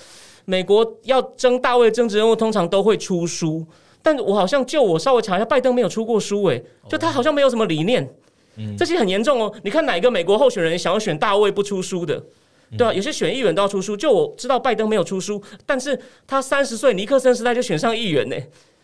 美国要争大位政治人物，通常都会出书，但我好像就我稍微查一下，拜登没有出过书，诶，就他好像没有什么理念，这些很严重哦。你看哪个美国候选人想要选大位不出书的？对啊，有些选议员都要出书。就我知道，拜登没有出书，但是他三十岁尼克森时代就选上议员呢。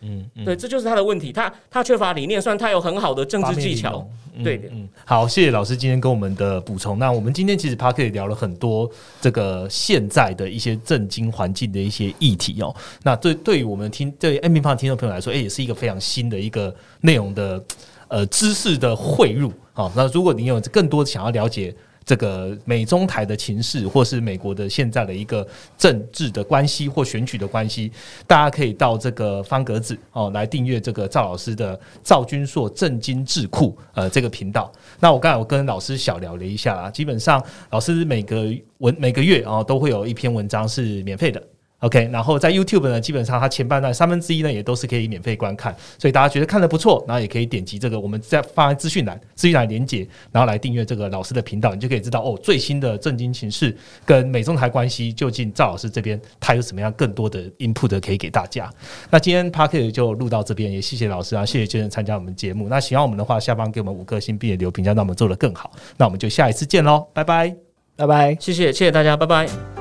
嗯，对，这就是他的问题。他他缺乏理念，虽然他有很好的政治技巧。对的，嗯，好，谢谢老师今天跟我们的补充。那我们今天其实 p a r k 聊了很多这个现在的一些政经环境的一些议题哦。那对对于我们听对 N 平方听众朋友来说，哎，也是一个非常新的一个内容的呃知识的汇入。好，那如果你有更多想要了解。这个美中台的情势，或是美国的现在的一个政治的关系或选举的关系，大家可以到这个方格子哦来订阅这个赵老师的赵君硕正经智库呃这个频道。那我刚才我跟老师小聊了一下啦，基本上老师每个文每个月啊都会有一篇文章是免费的。OK，然后在 YouTube 呢，基本上它前半段三分之一呢也都是可以免费观看，所以大家觉得看的不错，然后也可以点击这个我们在放在资讯栏资讯栏连接，然后来订阅这个老师的频道，你就可以知道哦最新的震惊情势跟美中台关系究竟赵老师这边他有什么样更多的 input 可以给大家。那今天 p a r k e t 就录到这边，也谢谢老师啊，谢谢先生参加我们节目。那喜欢我们的话，下方给我们五颗星并且留评价，让我们做得更好。那我们就下一次见喽，拜拜，拜拜。谢谢谢谢大家，拜拜。